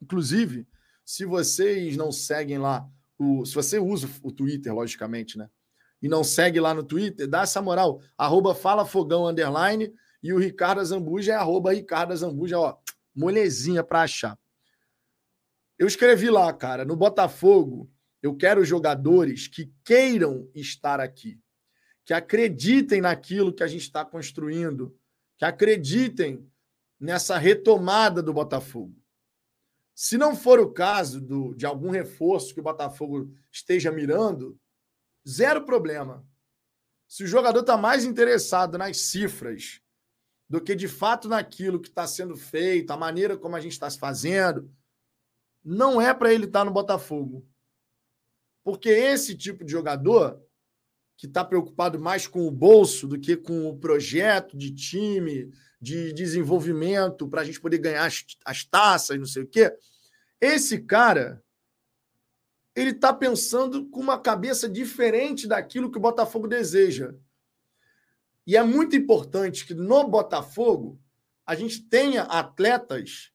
A: Inclusive, se vocês não seguem lá, o, se você usa o Twitter, logicamente, né? E não segue lá no Twitter, dá essa moral. Arroba Fala Fogão Underline e o Ricardo Zambuja é arroba Ricardo Zambuja, ó, molezinha para achar. Eu escrevi lá, cara, no Botafogo, eu quero jogadores que queiram estar aqui, que acreditem naquilo que a gente está construindo, que acreditem nessa retomada do Botafogo. Se não for o caso do, de algum reforço que o Botafogo esteja mirando, zero problema. Se o jogador está mais interessado nas cifras do que de fato naquilo que está sendo feito, a maneira como a gente está se fazendo, não é para ele estar tá no Botafogo. Porque esse tipo de jogador, que está preocupado mais com o bolso do que com o projeto de time, de desenvolvimento, para a gente poder ganhar as, as taças, não sei o quê, esse cara ele está pensando com uma cabeça diferente daquilo que o Botafogo deseja. E é muito importante que no Botafogo a gente tenha atletas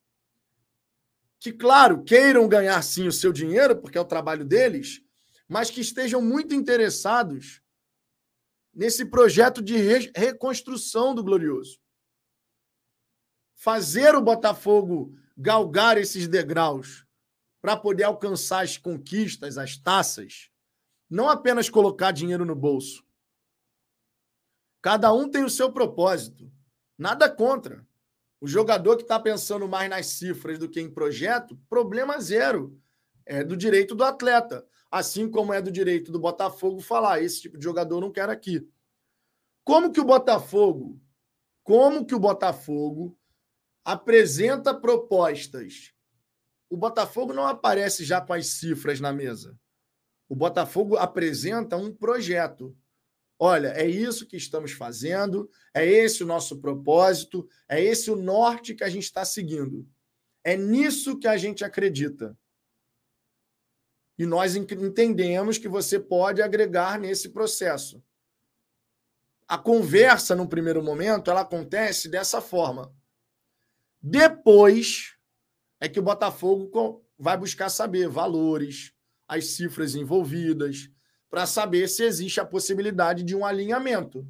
A: que, claro, queiram ganhar sim o seu dinheiro, porque é o trabalho deles, mas que estejam muito interessados nesse projeto de re reconstrução do Glorioso. Fazer o Botafogo galgar esses degraus para poder alcançar as conquistas, as taças, não apenas colocar dinheiro no bolso, Cada um tem o seu propósito. Nada contra. O jogador que está pensando mais nas cifras do que em projeto, problema zero. É do direito do atleta. Assim como é do direito do Botafogo falar: esse tipo de jogador não quero aqui. Como que o Botafogo, como que o Botafogo apresenta propostas? O Botafogo não aparece já com as cifras na mesa. O Botafogo apresenta um projeto. Olha, é isso que estamos fazendo, é esse o nosso propósito, é esse o norte que a gente está seguindo. É nisso que a gente acredita. E nós entendemos que você pode agregar nesse processo. A conversa, no primeiro momento, ela acontece dessa forma. Depois é que o Botafogo vai buscar saber valores, as cifras envolvidas, para saber se existe a possibilidade de um alinhamento.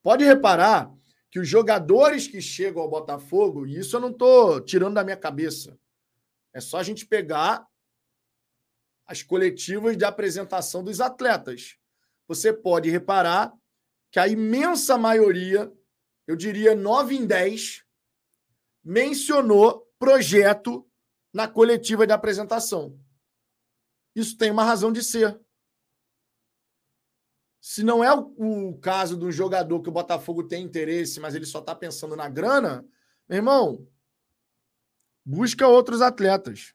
A: Pode reparar que os jogadores que chegam ao Botafogo, e isso eu não estou tirando da minha cabeça, é só a gente pegar as coletivas de apresentação dos atletas. Você pode reparar que a imensa maioria, eu diria 9 em 10, mencionou projeto na coletiva de apresentação. Isso tem uma razão de ser. Se não é o, o caso do jogador que o Botafogo tem interesse, mas ele só está pensando na grana, meu irmão, busca outros atletas.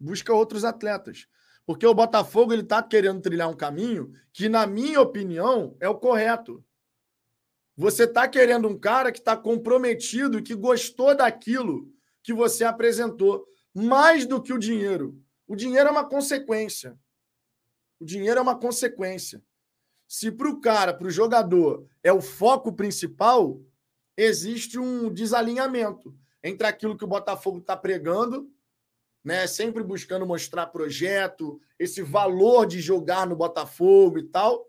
A: Busca outros atletas. Porque o Botafogo ele está querendo trilhar um caminho que, na minha opinião, é o correto. Você está querendo um cara que está comprometido que gostou daquilo que você apresentou, mais do que o dinheiro. O dinheiro é uma consequência. O dinheiro é uma consequência. Se para o cara, para o jogador, é o foco principal, existe um desalinhamento entre aquilo que o Botafogo está pregando né? Sempre buscando mostrar projeto, esse valor de jogar no Botafogo e tal,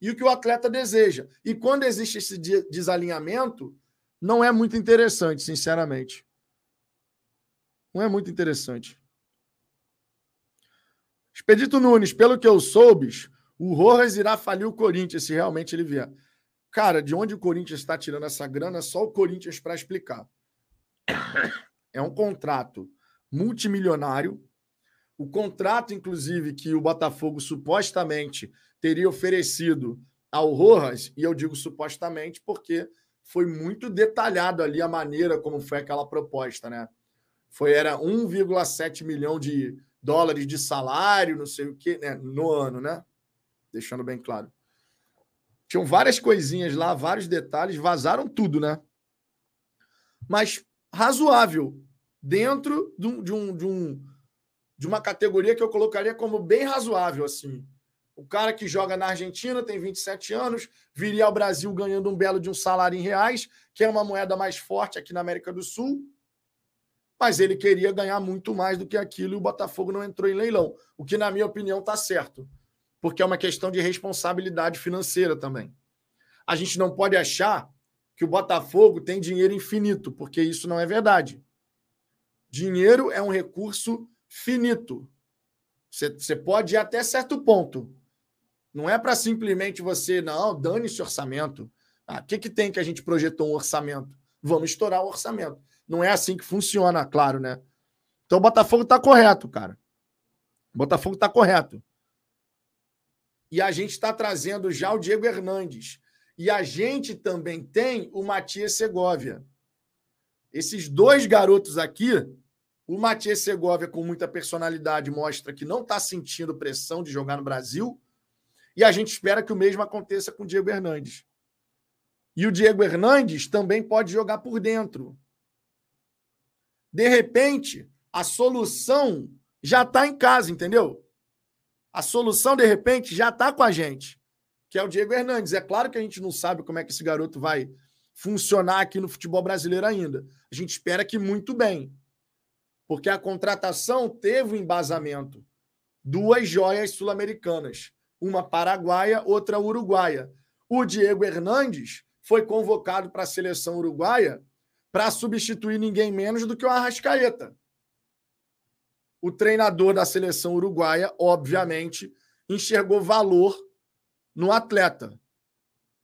A: e o que o atleta deseja. E quando existe esse desalinhamento, não é muito interessante, sinceramente. Não é muito interessante. Expedito Nunes, pelo que eu soube, o Rojas irá falir o Corinthians se realmente ele vier. Cara, de onde o Corinthians está tirando essa grana, só o Corinthians para explicar. É um contrato multimilionário. O contrato, inclusive, que o Botafogo supostamente teria oferecido ao Rojas, e eu digo supostamente porque foi muito detalhado ali a maneira como foi aquela proposta, né? Foi, era 1,7 milhão de dólares de salário, não sei o quê, né? no ano, né? Deixando bem claro. Tinham várias coisinhas lá, vários detalhes, vazaram tudo, né? Mas razoável dentro de, um, de, um, de, um, de uma categoria que eu colocaria como bem razoável. assim. O cara que joga na Argentina tem 27 anos, viria ao Brasil ganhando um belo de um salário em reais, que é uma moeda mais forte aqui na América do Sul. Mas ele queria ganhar muito mais do que aquilo e o Botafogo não entrou em leilão. O que, na minha opinião, está certo. Porque é uma questão de responsabilidade financeira também. A gente não pode achar que o Botafogo tem dinheiro infinito, porque isso não é verdade. Dinheiro é um recurso finito. Você, pode ir até certo ponto. Não é para simplesmente você, não, dane esse orçamento. Ah, o que, que tem que a gente projetou um orçamento? Vamos estourar o orçamento. Não é assim que funciona, claro, né? Então o Botafogo está correto, cara. O Botafogo está correto. E a gente está trazendo já o Diego Hernandes. E a gente também tem o Matias Segovia. Esses dois garotos aqui o Matias Segovia, com muita personalidade, mostra que não está sentindo pressão de jogar no Brasil. E a gente espera que o mesmo aconteça com o Diego Hernandes. E o Diego Hernandes também pode jogar por dentro. De repente, a solução já está em casa, entendeu? A solução, de repente, já está com a gente, que é o Diego Hernandes. É claro que a gente não sabe como é que esse garoto vai funcionar aqui no futebol brasileiro ainda. A gente espera que muito bem porque a contratação teve um embasamento. Duas joias sul-americanas, uma paraguaia, outra uruguaia. O Diego Hernandes foi convocado para a seleção uruguaia para substituir ninguém menos do que o Arrascaeta. O treinador da seleção uruguaia, obviamente, enxergou valor no atleta.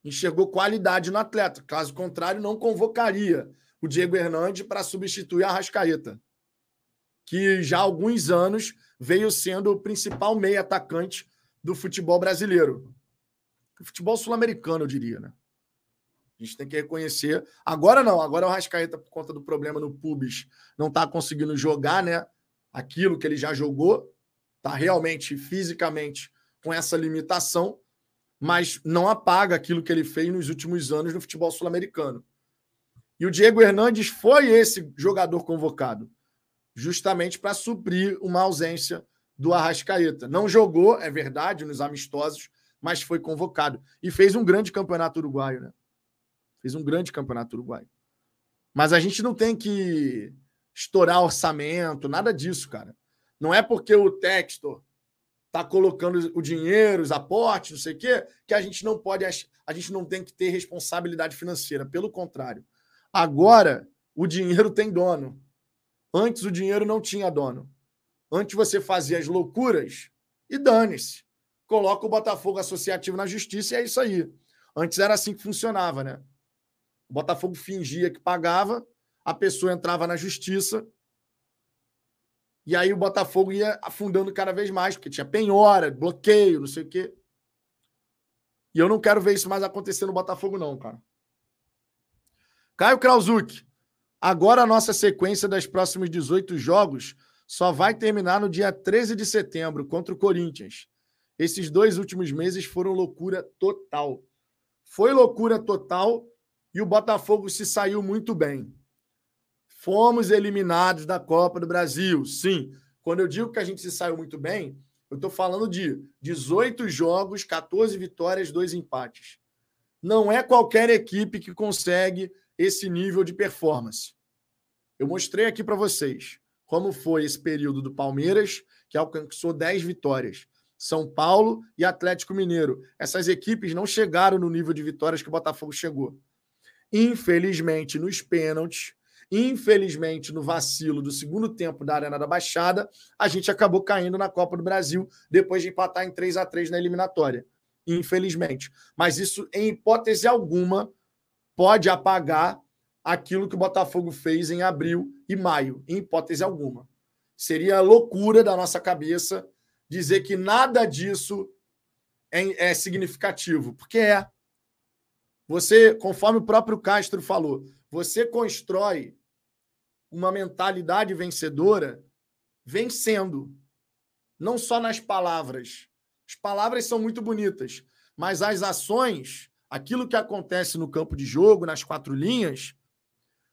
A: Enxergou qualidade no atleta. Caso contrário, não convocaria o Diego Hernandes para substituir a Arrascaeta que já há alguns anos veio sendo o principal meio atacante do futebol brasileiro. Futebol sul-americano, eu diria, né? A gente tem que reconhecer. Agora não, agora o Rascaeta, por conta do problema no Pubis, não está conseguindo jogar, né? Aquilo que ele já jogou. Está realmente, fisicamente, com essa limitação, mas não apaga aquilo que ele fez nos últimos anos no futebol sul-americano. E o Diego Hernandes foi esse jogador convocado justamente para suprir uma ausência do Arrascaeta. Não jogou, é verdade, nos amistosos, mas foi convocado. E fez um grande campeonato uruguaio, né? Fez um grande campeonato uruguaio. Mas a gente não tem que estourar orçamento, nada disso, cara. Não é porque o Textor tá colocando o dinheiro, os aportes, não sei o quê, que a gente não pode, a gente não tem que ter responsabilidade financeira. Pelo contrário. Agora, o dinheiro tem dono. Antes o dinheiro não tinha dono. Antes você fazia as loucuras e dane-se. Coloca o Botafogo associativo na justiça e é isso aí. Antes era assim que funcionava, né? O Botafogo fingia que pagava, a pessoa entrava na justiça e aí o Botafogo ia afundando cada vez mais, porque tinha penhora, bloqueio, não sei o quê. E eu não quero ver isso mais acontecer no Botafogo, não, cara. Caio Krauzuk. Agora a nossa sequência das próximos 18 jogos só vai terminar no dia 13 de setembro contra o Corinthians. Esses dois últimos meses foram loucura total. Foi loucura total e o Botafogo se saiu muito bem. Fomos eliminados da Copa do Brasil. Sim, quando eu digo que a gente se saiu muito bem, eu estou falando de 18 jogos, 14 vitórias, 2 empates. Não é qualquer equipe que consegue esse nível de performance. Eu mostrei aqui para vocês como foi esse período do Palmeiras, que alcançou 10 vitórias. São Paulo e Atlético Mineiro. Essas equipes não chegaram no nível de vitórias que o Botafogo chegou. Infelizmente, nos pênaltis, Infelizmente, no vacilo do segundo tempo da Arena da Baixada, a gente acabou caindo na Copa do Brasil depois de empatar em 3 a 3 na eliminatória. Infelizmente. Mas isso, em hipótese alguma, pode apagar aquilo que o Botafogo fez em abril e maio, em hipótese alguma. Seria loucura da nossa cabeça dizer que nada disso é, é significativo, porque é. Você, conforme o próprio Castro falou, você constrói uma mentalidade vencedora vencendo. Não só nas palavras. As palavras são muito bonitas, mas as ações, aquilo que acontece no campo de jogo, nas quatro linhas,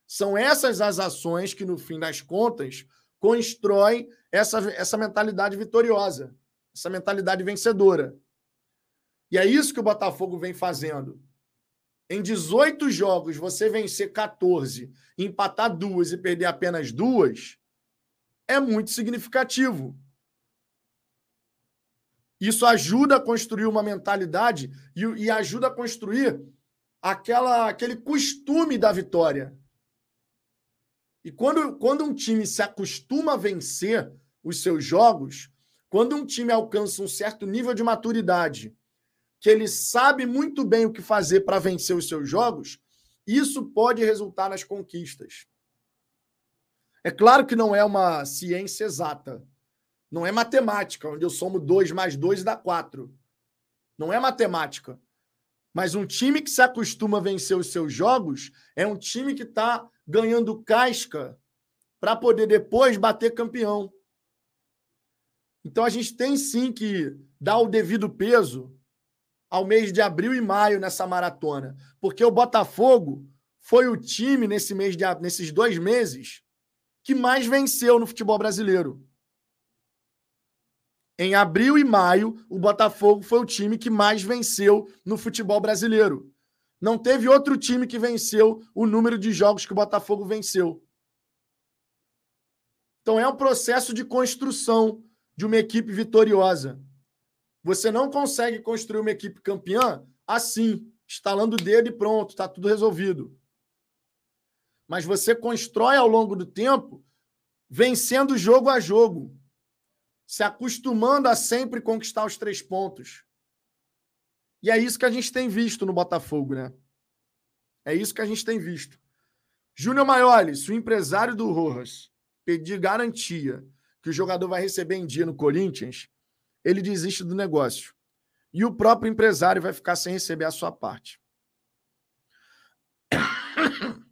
A: são essas as ações que, no fim das contas, constroem essa, essa mentalidade vitoriosa, essa mentalidade vencedora. E é isso que o Botafogo vem fazendo em 18 jogos você vencer 14, empatar duas e perder apenas duas, é muito significativo. Isso ajuda a construir uma mentalidade e, e ajuda a construir aquela, aquele costume da vitória. E quando, quando um time se acostuma a vencer os seus jogos, quando um time alcança um certo nível de maturidade que ele sabe muito bem o que fazer para vencer os seus jogos, isso pode resultar nas conquistas. É claro que não é uma ciência exata. Não é matemática, onde eu somo 2 mais 2 dá 4. Não é matemática. Mas um time que se acostuma a vencer os seus jogos é um time que está ganhando casca para poder depois bater campeão. Então a gente tem sim que dar o devido peso ao mês de abril e maio nessa maratona, porque o Botafogo foi o time nesse mês de, nesses dois meses que mais venceu no futebol brasileiro. Em abril e maio, o Botafogo foi o time que mais venceu no futebol brasileiro. Não teve outro time que venceu o número de jogos que o Botafogo venceu. Então é um processo de construção de uma equipe vitoriosa. Você não consegue construir uma equipe campeã assim, instalando o dedo e pronto, está tudo resolvido. Mas você constrói ao longo do tempo, vencendo jogo a jogo, se acostumando a sempre conquistar os três pontos. E é isso que a gente tem visto no Botafogo, né? É isso que a gente tem visto. Júnior Maioli, se o empresário do Rojas pedir garantia que o jogador vai receber em dia no Corinthians, ele desiste do negócio. E o próprio empresário vai ficar sem receber a sua parte.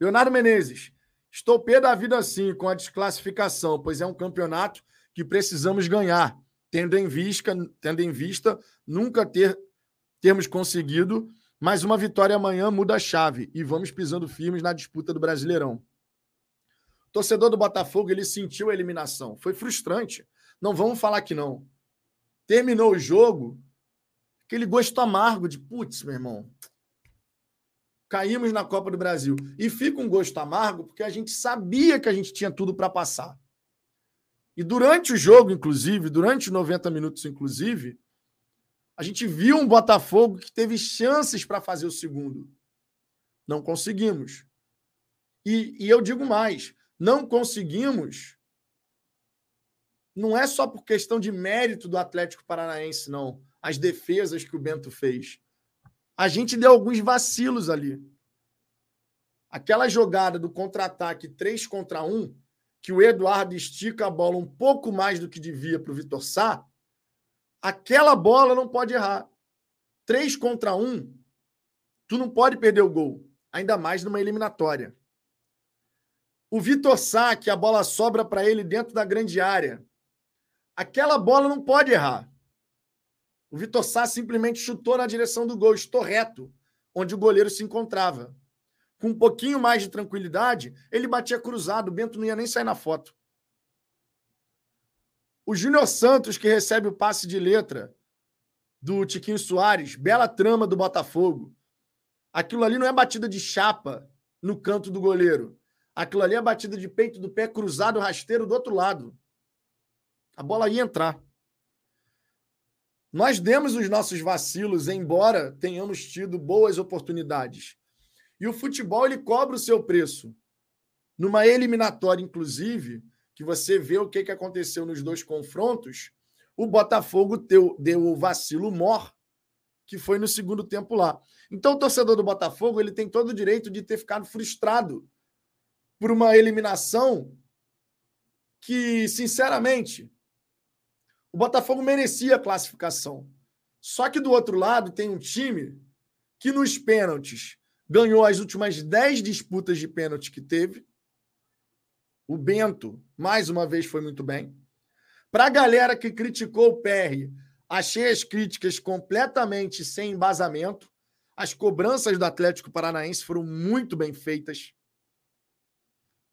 A: Leonardo Menezes, estou pé da vida assim com a desclassificação, pois é um campeonato que precisamos ganhar, tendo em vista, tendo em vista nunca ter termos conseguido, mas uma vitória amanhã muda a chave e vamos pisando firmes na disputa do Brasileirão. Torcedor do Botafogo, ele sentiu a eliminação, foi frustrante. Não vamos falar que não. Terminou o jogo, aquele gosto amargo de putz, meu irmão. caímos na Copa do Brasil. E fica um gosto amargo porque a gente sabia que a gente tinha tudo para passar. E durante o jogo, inclusive, durante os 90 minutos, inclusive, a gente viu um Botafogo que teve chances para fazer o segundo. Não conseguimos. E, e eu digo mais: não conseguimos. Não é só por questão de mérito do Atlético Paranaense, não. As defesas que o Bento fez. A gente deu alguns vacilos ali. Aquela jogada do contra-ataque 3 contra 1, que o Eduardo estica a bola um pouco mais do que devia para o Vitor Sá, aquela bola não pode errar. 3 contra 1, tu não pode perder o gol, ainda mais numa eliminatória. O Vitor Sá, que a bola sobra para ele dentro da grande área, aquela bola não pode errar. O Vitor Sá simplesmente chutou na direção do gol, estou reto, onde o goleiro se encontrava. Com um pouquinho mais de tranquilidade, ele batia cruzado, o Bento não ia nem sair na foto. O Júnior Santos, que recebe o passe de letra do Tiquinho Soares, bela trama do Botafogo. Aquilo ali não é batida de chapa no canto do goleiro. Aquilo ali é batida de peito do pé cruzado, rasteiro do outro lado. A bola ia entrar. Nós demos os nossos vacilos, embora tenhamos tido boas oportunidades. E o futebol ele cobra o seu preço. Numa eliminatória, inclusive, que você vê o que, que aconteceu nos dois confrontos, o Botafogo deu, deu o vacilo mor, que foi no segundo tempo lá. Então, o torcedor do Botafogo ele tem todo o direito de ter ficado frustrado por uma eliminação que, sinceramente, o Botafogo merecia a classificação. Só que do outro lado tem um time que nos pênaltis ganhou as últimas 10 disputas de pênalti que teve. O Bento, mais uma vez, foi muito bem. Para a galera que criticou o PR, achei as críticas completamente sem embasamento. As cobranças do Atlético Paranaense foram muito bem feitas.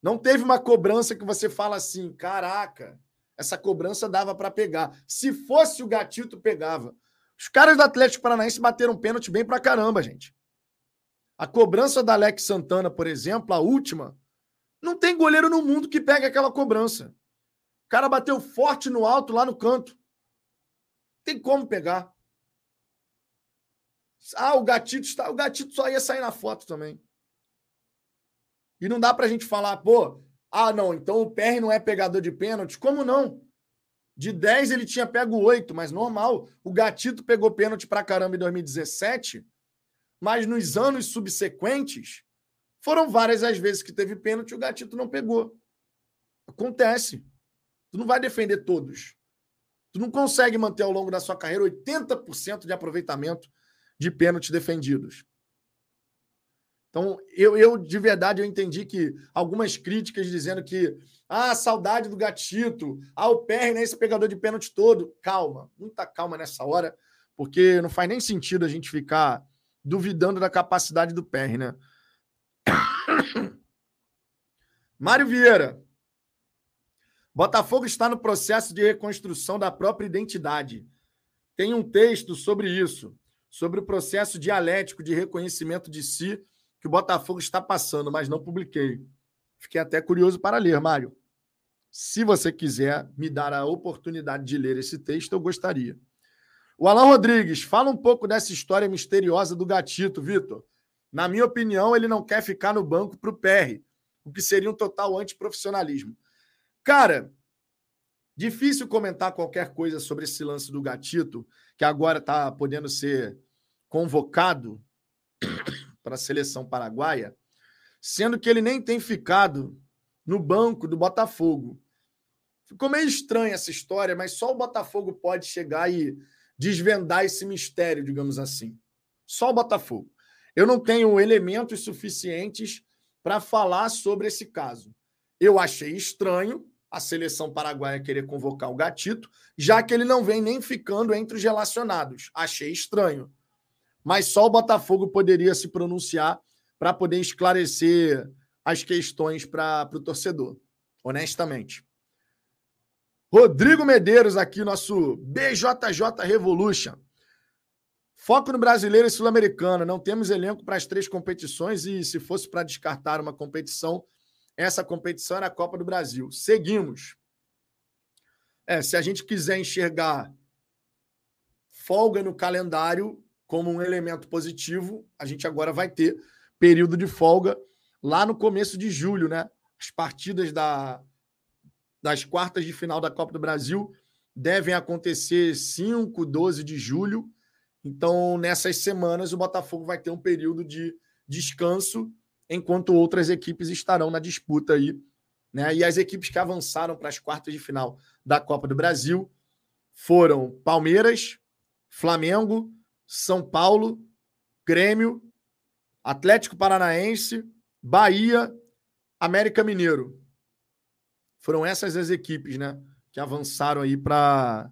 A: Não teve uma cobrança que você fala assim, caraca, essa cobrança dava para pegar. Se fosse o Gatito, pegava. Os caras do Atlético Paranaense bateram pênalti bem pra caramba, gente. A cobrança da Alex Santana, por exemplo, a última, não tem goleiro no mundo que pegue aquela cobrança. O cara bateu forte no alto lá no canto. Tem como pegar. Ah, o gatito está. O gatito só ia sair na foto também. E não dá pra gente falar, pô, ah, não, então o PR não é pegador de pênalti. Como não? De 10 ele tinha pego 8, mas normal. O Gatito pegou pênalti pra caramba em 2017, mas nos anos subsequentes foram várias as vezes que teve pênalti e o Gatito não pegou. Acontece. Tu não vai defender todos. Tu não consegue manter ao longo da sua carreira 80% de aproveitamento de pênaltis defendidos. Então, eu, eu de verdade eu entendi que algumas críticas dizendo que ah, saudade do gatito, ah, o Perry, né, esse pegador de pênalti todo. Calma, muita calma nessa hora, porque não faz nem sentido a gente ficar duvidando da capacidade do Perry, né? Mário Vieira. Botafogo está no processo de reconstrução da própria identidade. Tem um texto sobre isso, sobre o processo dialético de reconhecimento de si que o Botafogo está passando, mas não publiquei. Fiquei até curioso para ler, Mário. Se você quiser me dar a oportunidade de ler esse texto, eu gostaria. O Alan Rodrigues, fala um pouco dessa história misteriosa do gatito, Vitor. Na minha opinião, ele não quer ficar no banco para o PR, o que seria um total antiprofissionalismo. Cara, difícil comentar qualquer coisa sobre esse lance do gatito, que agora está podendo ser convocado para a seleção paraguaia, sendo que ele nem tem ficado no banco do Botafogo. Ficou meio estranha essa história, mas só o Botafogo pode chegar e desvendar esse mistério, digamos assim. Só o Botafogo. Eu não tenho elementos suficientes para falar sobre esse caso. Eu achei estranho a seleção paraguaia querer convocar o Gatito, já que ele não vem nem ficando entre os relacionados. Achei estranho mas só o Botafogo poderia se pronunciar para poder esclarecer as questões para o torcedor, honestamente. Rodrigo Medeiros aqui, nosso BJJ Revolution. Foco no brasileiro e sul-americano. Não temos elenco para as três competições e, se fosse para descartar uma competição, essa competição era a Copa do Brasil. Seguimos. É, se a gente quiser enxergar folga no calendário como um elemento positivo, a gente agora vai ter período de folga lá no começo de julho, né? As partidas da, das quartas de final da Copa do Brasil devem acontecer 5, 12 de julho. Então, nessas semanas, o Botafogo vai ter um período de descanso, enquanto outras equipes estarão na disputa aí. Né? E as equipes que avançaram para as quartas de final da Copa do Brasil foram Palmeiras, Flamengo, São Paulo, Grêmio, Atlético Paranaense, Bahia, América Mineiro. Foram essas as equipes, né? Que avançaram aí para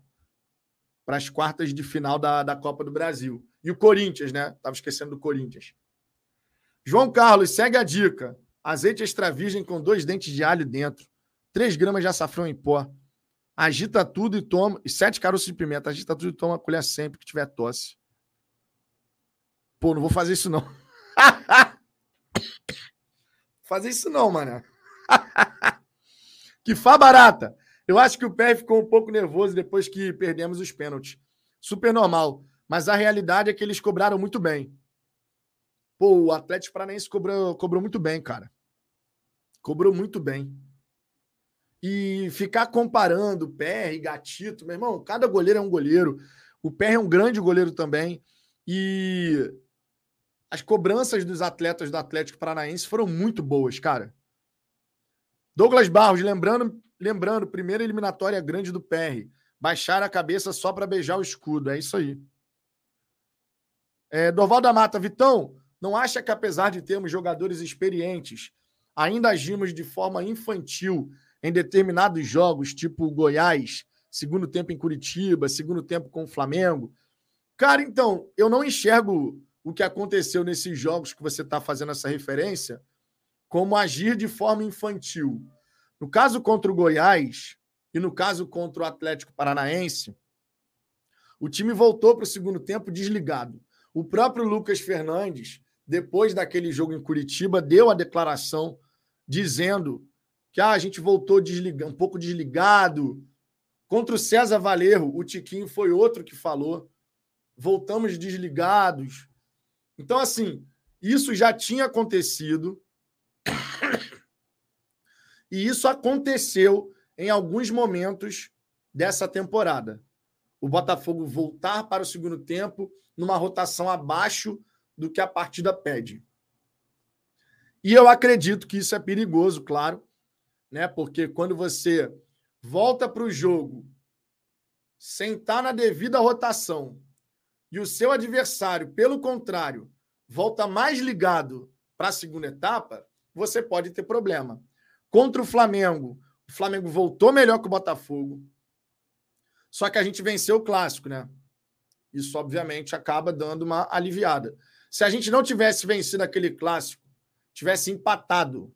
A: as quartas de final da, da Copa do Brasil. E o Corinthians, né? Tava esquecendo do Corinthians. João Carlos, segue a dica. Azeite extra virgem com dois dentes de alho dentro. 3 gramas de açafrão em pó. Agita tudo e toma. E sete caroços de pimenta. Agita tudo e toma a colher sempre que tiver tosse. Pô, não vou fazer isso não. fazer isso não, mano. que fá barata. Eu acho que o pé ficou um pouco nervoso depois que perdemos os pênaltis. Super normal. Mas a realidade é que eles cobraram muito bem. Pô, o Atlético Paranaense cobrou, cobrou muito bem, cara. Cobrou muito bem. E ficar comparando PR e Gatito, meu irmão, cada goleiro é um goleiro. O PR é um grande goleiro também. E as cobranças dos atletas do Atlético Paranaense foram muito boas, cara. Douglas Barros, lembrando, lembrando, primeira eliminatória grande do PR. Baixar a cabeça só para beijar o escudo. É isso aí. É, Dorval da Mata, Vitão, não acha que apesar de termos jogadores experientes, ainda agimos de forma infantil em determinados jogos, tipo Goiás, segundo tempo em Curitiba, segundo tempo com o Flamengo? Cara, então, eu não enxergo o que aconteceu nesses jogos que você está fazendo essa referência como agir de forma infantil. No caso contra o Goiás e no caso contra o Atlético Paranaense, o time voltou para o segundo tempo desligado. O próprio Lucas Fernandes, depois daquele jogo em Curitiba, deu a declaração dizendo que ah, a gente voltou um pouco desligado. Contra o César Valerro, o Tiquinho foi outro que falou. Voltamos desligados. Então, assim, isso já tinha acontecido. E isso aconteceu em alguns momentos dessa temporada. O Botafogo voltar para o segundo tempo numa rotação abaixo do que a partida pede. E eu acredito que isso é perigoso, claro, né? Porque quando você volta para o jogo sem estar na devida rotação, e o seu adversário, pelo contrário, volta mais ligado para a segunda etapa, você pode ter problema. Contra o Flamengo, o Flamengo voltou melhor que o Botafogo. Só que a gente venceu o clássico, né? Isso, obviamente, acaba dando uma aliviada. Se a gente não tivesse vencido aquele clássico, tivesse empatado,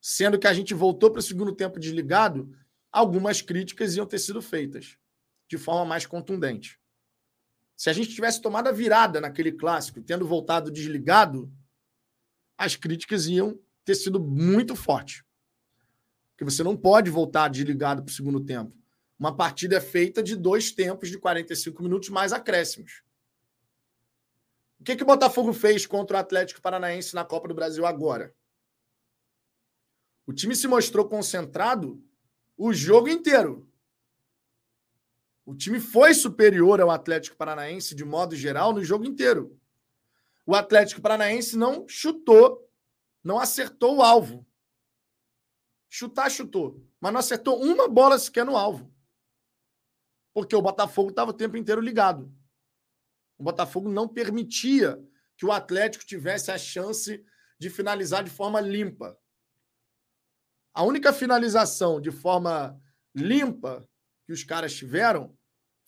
A: sendo que a gente voltou para o segundo tempo desligado, algumas críticas iam ter sido feitas de forma mais contundente. Se a gente tivesse tomado a virada naquele clássico, tendo voltado desligado, as críticas iam ter sido muito fortes. Porque você não pode voltar desligado para o segundo tempo. Uma partida é feita de dois tempos de 45 minutos mais acréscimos. O que, que o Botafogo fez contra o Atlético Paranaense na Copa do Brasil agora? O time se mostrou concentrado o jogo inteiro. O time foi superior ao Atlético Paranaense de modo geral no jogo inteiro. O Atlético Paranaense não chutou, não acertou o alvo. Chutar, chutou, mas não acertou uma bola sequer no alvo. Porque o Botafogo estava o tempo inteiro ligado. O Botafogo não permitia que o Atlético tivesse a chance de finalizar de forma limpa. A única finalização de forma limpa que os caras tiveram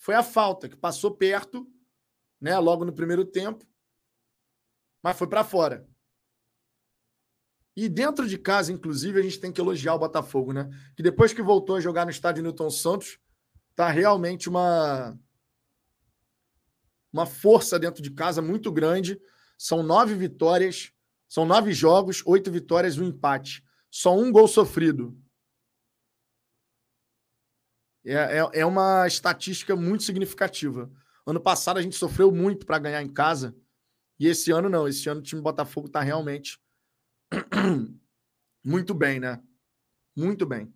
A: foi a falta, que passou perto, né, logo no primeiro tempo, mas foi para fora. E dentro de casa, inclusive, a gente tem que elogiar o Botafogo, né? Que depois que voltou a jogar no estádio Newton Santos, tá realmente uma uma força dentro de casa muito grande. São nove vitórias, são nove jogos, oito vitórias um empate. Só um gol sofrido. É, é, é uma estatística muito significativa. Ano passado a gente sofreu muito para ganhar em casa. E esse ano não. Esse ano o time Botafogo está realmente muito bem, né? Muito bem.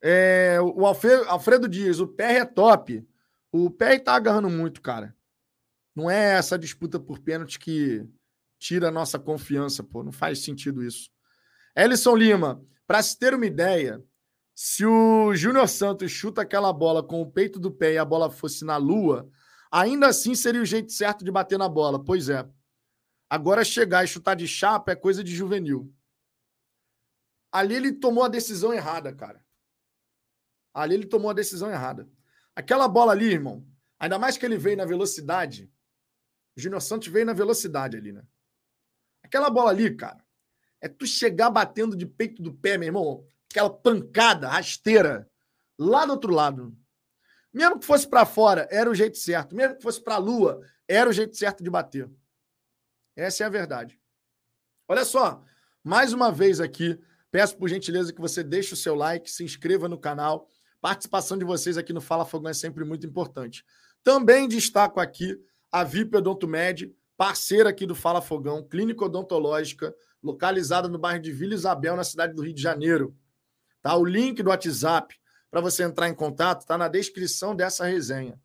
A: É, o Alfredo, Alfredo Dias, o PR é top. O PR tá agarrando muito, cara. Não é essa disputa por pênalti que tira a nossa confiança, pô. Não faz sentido isso. Ellison Lima, para se ter uma ideia, se o Júnior Santos chuta aquela bola com o peito do pé e a bola fosse na lua, ainda assim seria o jeito certo de bater na bola. Pois é. Agora chegar e chutar de chapa é coisa de juvenil. Ali ele tomou a decisão errada, cara. Ali ele tomou a decisão errada. Aquela bola ali, irmão, ainda mais que ele veio na velocidade. O Júnior Santos veio na velocidade ali, né? Aquela bola ali, cara, é tu chegar batendo de peito do pé, meu irmão, aquela pancada rasteira lá do outro lado. Mesmo que fosse para fora, era o jeito certo. Mesmo que fosse para a lua, era o jeito certo de bater. Essa é a verdade. Olha só, mais uma vez aqui, peço por gentileza que você deixe o seu like, se inscreva no canal. Participação de vocês aqui no Fala Fogão é sempre muito importante. Também destaco aqui a VIP Odontomed, parceira aqui do Fala Fogão, clínica odontológica, localizada no bairro de Vila Isabel, na cidade do Rio de Janeiro. Tá? O link do WhatsApp para você entrar em contato está na descrição dessa resenha.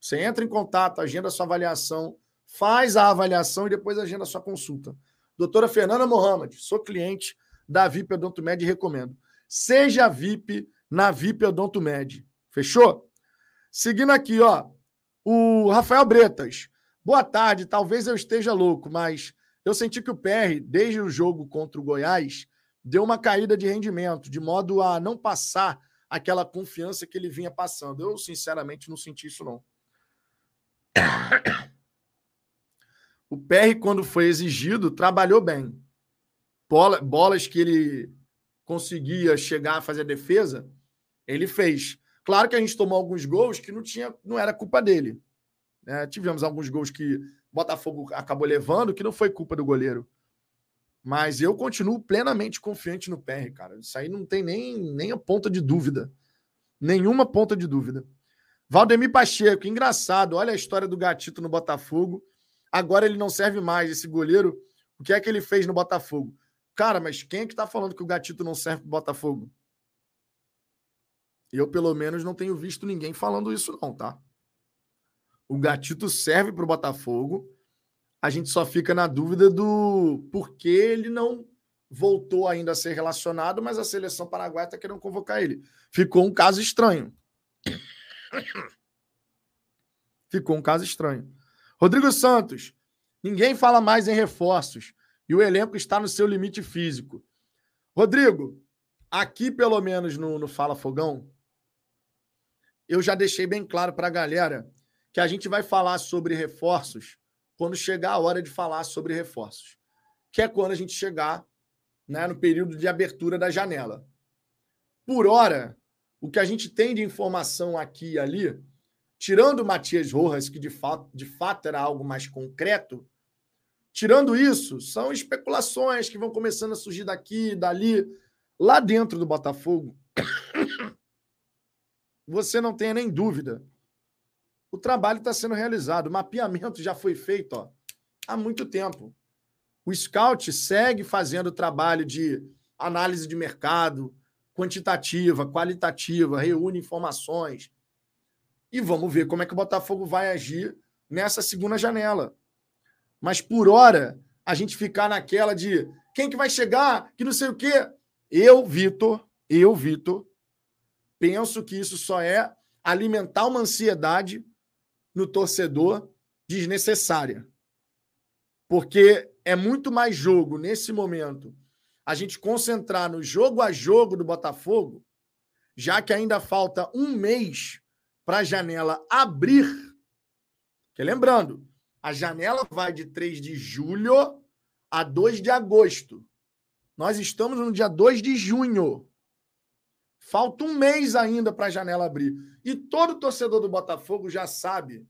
A: Você entra em contato, agenda sua avaliação, faz a avaliação e depois agenda sua consulta. Doutora Fernanda Mohamed, sou cliente da VIP Odontomed e recomendo. Seja VIP na VIP Odontomed. Fechou? Seguindo aqui, ó, o Rafael Bretas. Boa tarde, talvez eu esteja louco, mas eu senti que o PR, desde o jogo contra o Goiás, deu uma caída de rendimento, de modo a não passar aquela confiança que ele vinha passando. Eu, sinceramente, não senti isso, não. O PR, quando foi exigido, trabalhou bem. Bola, bolas que ele conseguia chegar a fazer a defesa, ele fez. Claro que a gente tomou alguns gols que não tinha, não era culpa dele. Né? Tivemos alguns gols que o Botafogo acabou levando que não foi culpa do goleiro. Mas eu continuo plenamente confiante no PR, cara. Isso aí não tem nem, nem a ponta de dúvida. Nenhuma ponta de dúvida. Valdemir Pacheco, engraçado. Olha a história do Gatito no Botafogo. Agora ele não serve mais. Esse goleiro, o que é que ele fez no Botafogo? Cara, mas quem é que tá falando que o Gatito não serve pro Botafogo? Eu, pelo menos, não tenho visto ninguém falando isso, não, tá? O Gatito serve pro Botafogo a gente só fica na dúvida do porquê ele não voltou ainda a ser relacionado, mas a seleção paraguaia está querendo convocar ele. Ficou um caso estranho. Ficou um caso estranho. Rodrigo Santos, ninguém fala mais em reforços e o elenco está no seu limite físico. Rodrigo, aqui pelo menos no, no Fala Fogão, eu já deixei bem claro para a galera que a gente vai falar sobre reforços quando chegar a hora de falar sobre reforços, que é quando a gente chegar né, no período de abertura da janela. Por hora, o que a gente tem de informação aqui e ali, tirando o Matias Rojas, que de fato, de fato era algo mais concreto, tirando isso, são especulações que vão começando a surgir daqui, dali, lá dentro do Botafogo. Você não tenha nem dúvida o trabalho está sendo realizado. O mapeamento já foi feito ó, há muito tempo. O Scout segue fazendo o trabalho de análise de mercado, quantitativa, qualitativa, reúne informações. E vamos ver como é que o Botafogo vai agir nessa segunda janela. Mas por hora, a gente ficar naquela de quem que vai chegar, que não sei o quê. Eu, Vitor, eu, Vitor, penso que isso só é alimentar uma ansiedade no torcedor desnecessária. Porque é muito mais jogo nesse momento a gente concentrar no jogo a jogo do Botafogo, já que ainda falta um mês para a janela abrir. Que lembrando, a janela vai de 3 de julho a 2 de agosto. Nós estamos no dia 2 de junho. Falta um mês ainda para a janela abrir. E todo torcedor do Botafogo já sabe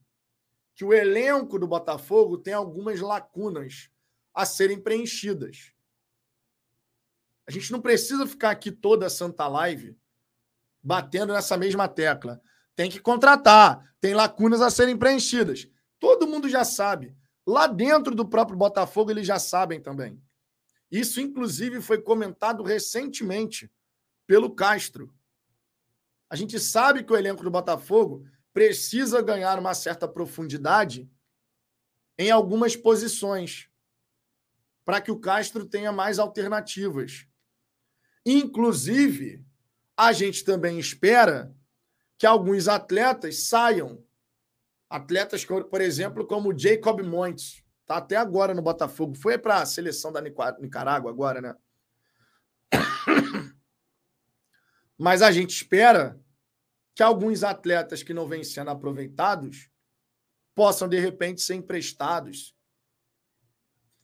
A: que o elenco do Botafogo tem algumas lacunas a serem preenchidas. A gente não precisa ficar aqui toda a santa live batendo nessa mesma tecla. Tem que contratar, tem lacunas a serem preenchidas. Todo mundo já sabe. Lá dentro do próprio Botafogo, eles já sabem também. Isso, inclusive, foi comentado recentemente pelo Castro. A gente sabe que o elenco do Botafogo precisa ganhar uma certa profundidade em algumas posições para que o Castro tenha mais alternativas. Inclusive, a gente também espera que alguns atletas saiam. Atletas, por exemplo, como Jacob Montes, está até agora no Botafogo. Foi para a seleção da Nicarágua agora, né? Mas a gente espera que alguns atletas que não vêm sendo aproveitados possam, de repente, ser emprestados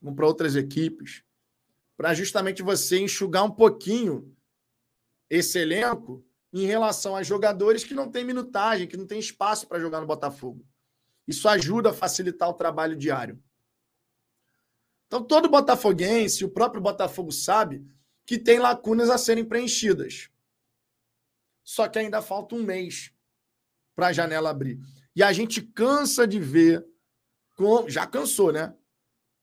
A: para outras equipes, para justamente você enxugar um pouquinho esse elenco em relação a jogadores que não têm minutagem, que não têm espaço para jogar no Botafogo. Isso ajuda a facilitar o trabalho diário. Então, todo botafoguense, o próprio Botafogo sabe que tem lacunas a serem preenchidas. Só que ainda falta um mês para a janela abrir. E a gente cansa de ver, como, já cansou, né?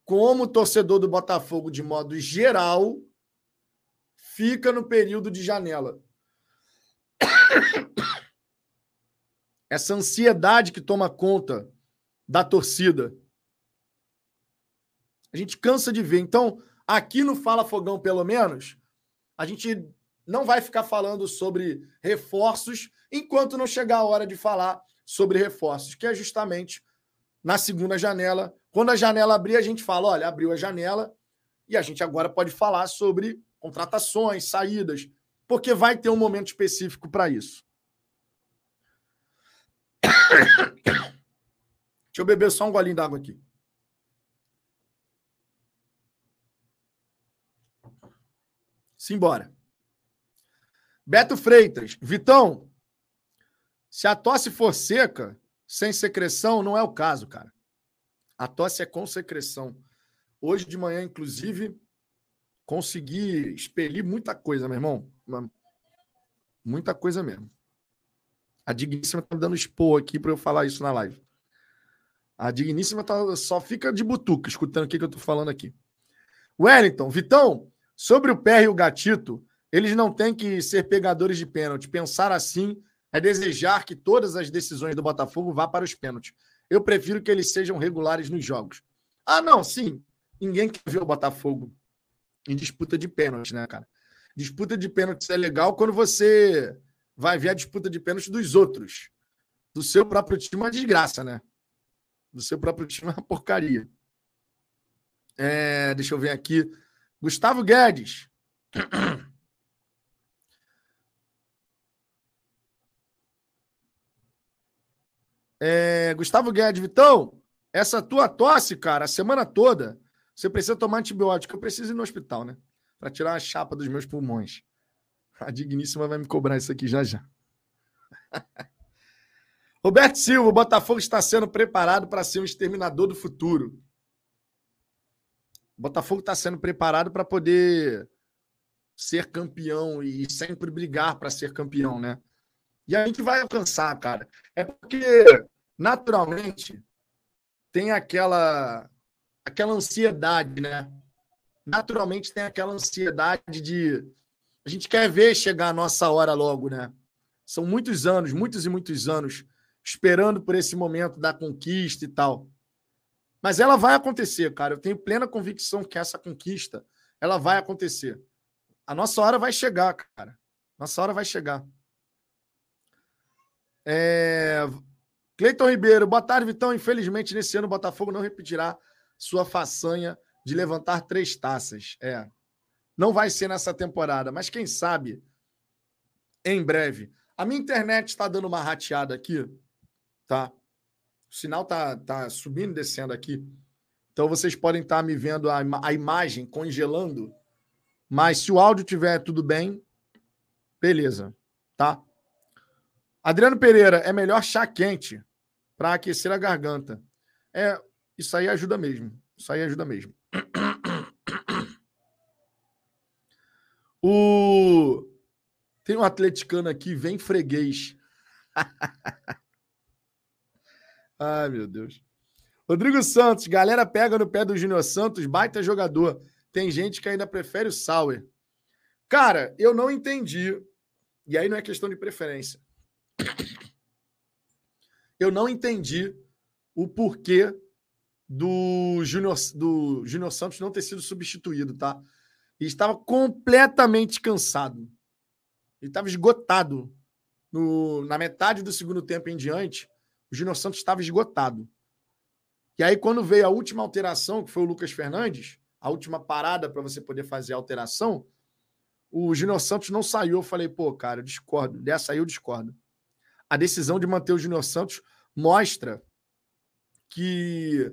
A: Como o torcedor do Botafogo, de modo geral, fica no período de janela. Essa ansiedade que toma conta da torcida. A gente cansa de ver. Então, aqui no Fala Fogão, pelo menos, a gente não vai ficar falando sobre reforços enquanto não chegar a hora de falar sobre reforços, que é justamente na segunda janela. Quando a janela abrir, a gente fala: olha, abriu a janela e a gente agora pode falar sobre contratações, saídas, porque vai ter um momento específico para isso. Deixa eu beber só um golinho d'água aqui. Simbora. Beto Freitas. Vitão, se a tosse for seca, sem secreção, não é o caso, cara. A tosse é com secreção. Hoje de manhã, inclusive, consegui expelir muita coisa, meu irmão. Muita coisa mesmo. A Digníssima tá dando expor aqui para eu falar isso na live. A Digníssima tá, só fica de butuca escutando o que, que eu tô falando aqui. Wellington, Vitão, sobre o Pé e o Gatito, eles não têm que ser pegadores de pênalti. Pensar assim é desejar que todas as decisões do Botafogo vá para os pênaltis. Eu prefiro que eles sejam regulares nos jogos. Ah, não, sim. Ninguém quer ver o Botafogo em disputa de pênaltis, né, cara? Disputa de pênaltis é legal quando você vai ver a disputa de pênaltis dos outros. Do seu próprio time é uma desgraça, né? Do seu próprio time é uma porcaria. É, deixa eu ver aqui. Gustavo Guedes. É, Gustavo Guedes, Vitão, essa tua tosse, cara, a semana toda, você precisa tomar antibiótico. Eu preciso ir no hospital, né? Para tirar a chapa dos meus pulmões. A digníssima vai me cobrar isso aqui já já. Roberto Silva, o Botafogo está sendo preparado para ser um exterminador do futuro. O Botafogo está sendo preparado para poder ser campeão e sempre brigar para ser campeão, né? E a gente vai alcançar, cara. É porque naturalmente tem aquela aquela ansiedade, né? Naturalmente tem aquela ansiedade de a gente quer ver chegar a nossa hora logo, né? São muitos anos, muitos e muitos anos esperando por esse momento da conquista e tal. Mas ela vai acontecer, cara. Eu tenho plena convicção que essa conquista ela vai acontecer. A nossa hora vai chegar, cara. Nossa hora vai chegar. É... Cleiton Ribeiro, boa tarde, Vitão. Infelizmente, nesse ano o Botafogo não repetirá sua façanha de levantar três taças. É. Não vai ser nessa temporada, mas quem sabe em breve. A minha internet está dando uma rateada aqui, tá? O sinal tá, tá subindo e descendo aqui. Então vocês podem estar tá me vendo a, a imagem congelando, mas se o áudio tiver tudo bem, beleza, tá? Adriano Pereira, é melhor chá quente para aquecer a garganta. É, isso aí ajuda mesmo. Isso aí ajuda mesmo. O tem um atleticano aqui, vem freguês. Ai, meu Deus. Rodrigo Santos, galera pega no pé do Júnior Santos, baita jogador. Tem gente que ainda prefere o Sauer. Cara, eu não entendi. E aí não é questão de preferência. Eu não entendi o porquê do Júnior do Júnior Santos não ter sido substituído, tá? E estava completamente cansado. Ele estava esgotado. No, na metade do segundo tempo em diante, o Júnior Santos estava esgotado. E aí, quando veio a última alteração, que foi o Lucas Fernandes, a última parada para você poder fazer a alteração, o Júnior Santos não saiu. Eu falei, pô, cara, eu discordo. Dessa aí eu discordo. A decisão de manter o Júnior Santos mostra que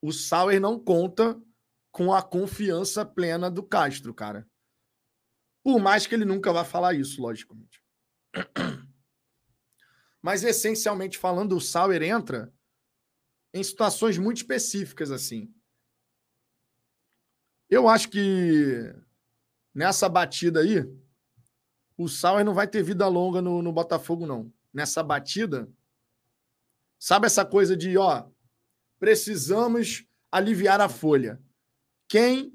A: o Sauer não conta com a confiança plena do Castro, cara. Por mais que ele nunca vá falar isso, logicamente. Mas essencialmente falando, o Sauer entra em situações muito específicas assim. Eu acho que nessa batida aí, o Sauer não vai ter vida longa no, no Botafogo, não. Nessa batida, sabe essa coisa de, ó, precisamos aliviar a folha. Quem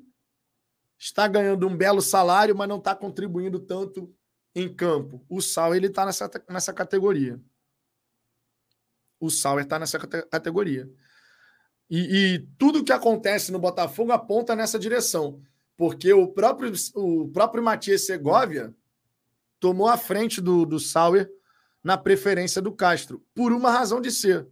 A: está ganhando um belo salário, mas não está contribuindo tanto em campo? O Sauer, ele está nessa, nessa categoria. O Sauer está nessa categoria. E, e tudo que acontece no Botafogo aponta nessa direção. Porque o próprio, o próprio Matias Segovia tomou a frente do, do Sauer na preferência do Castro, por uma razão de ser.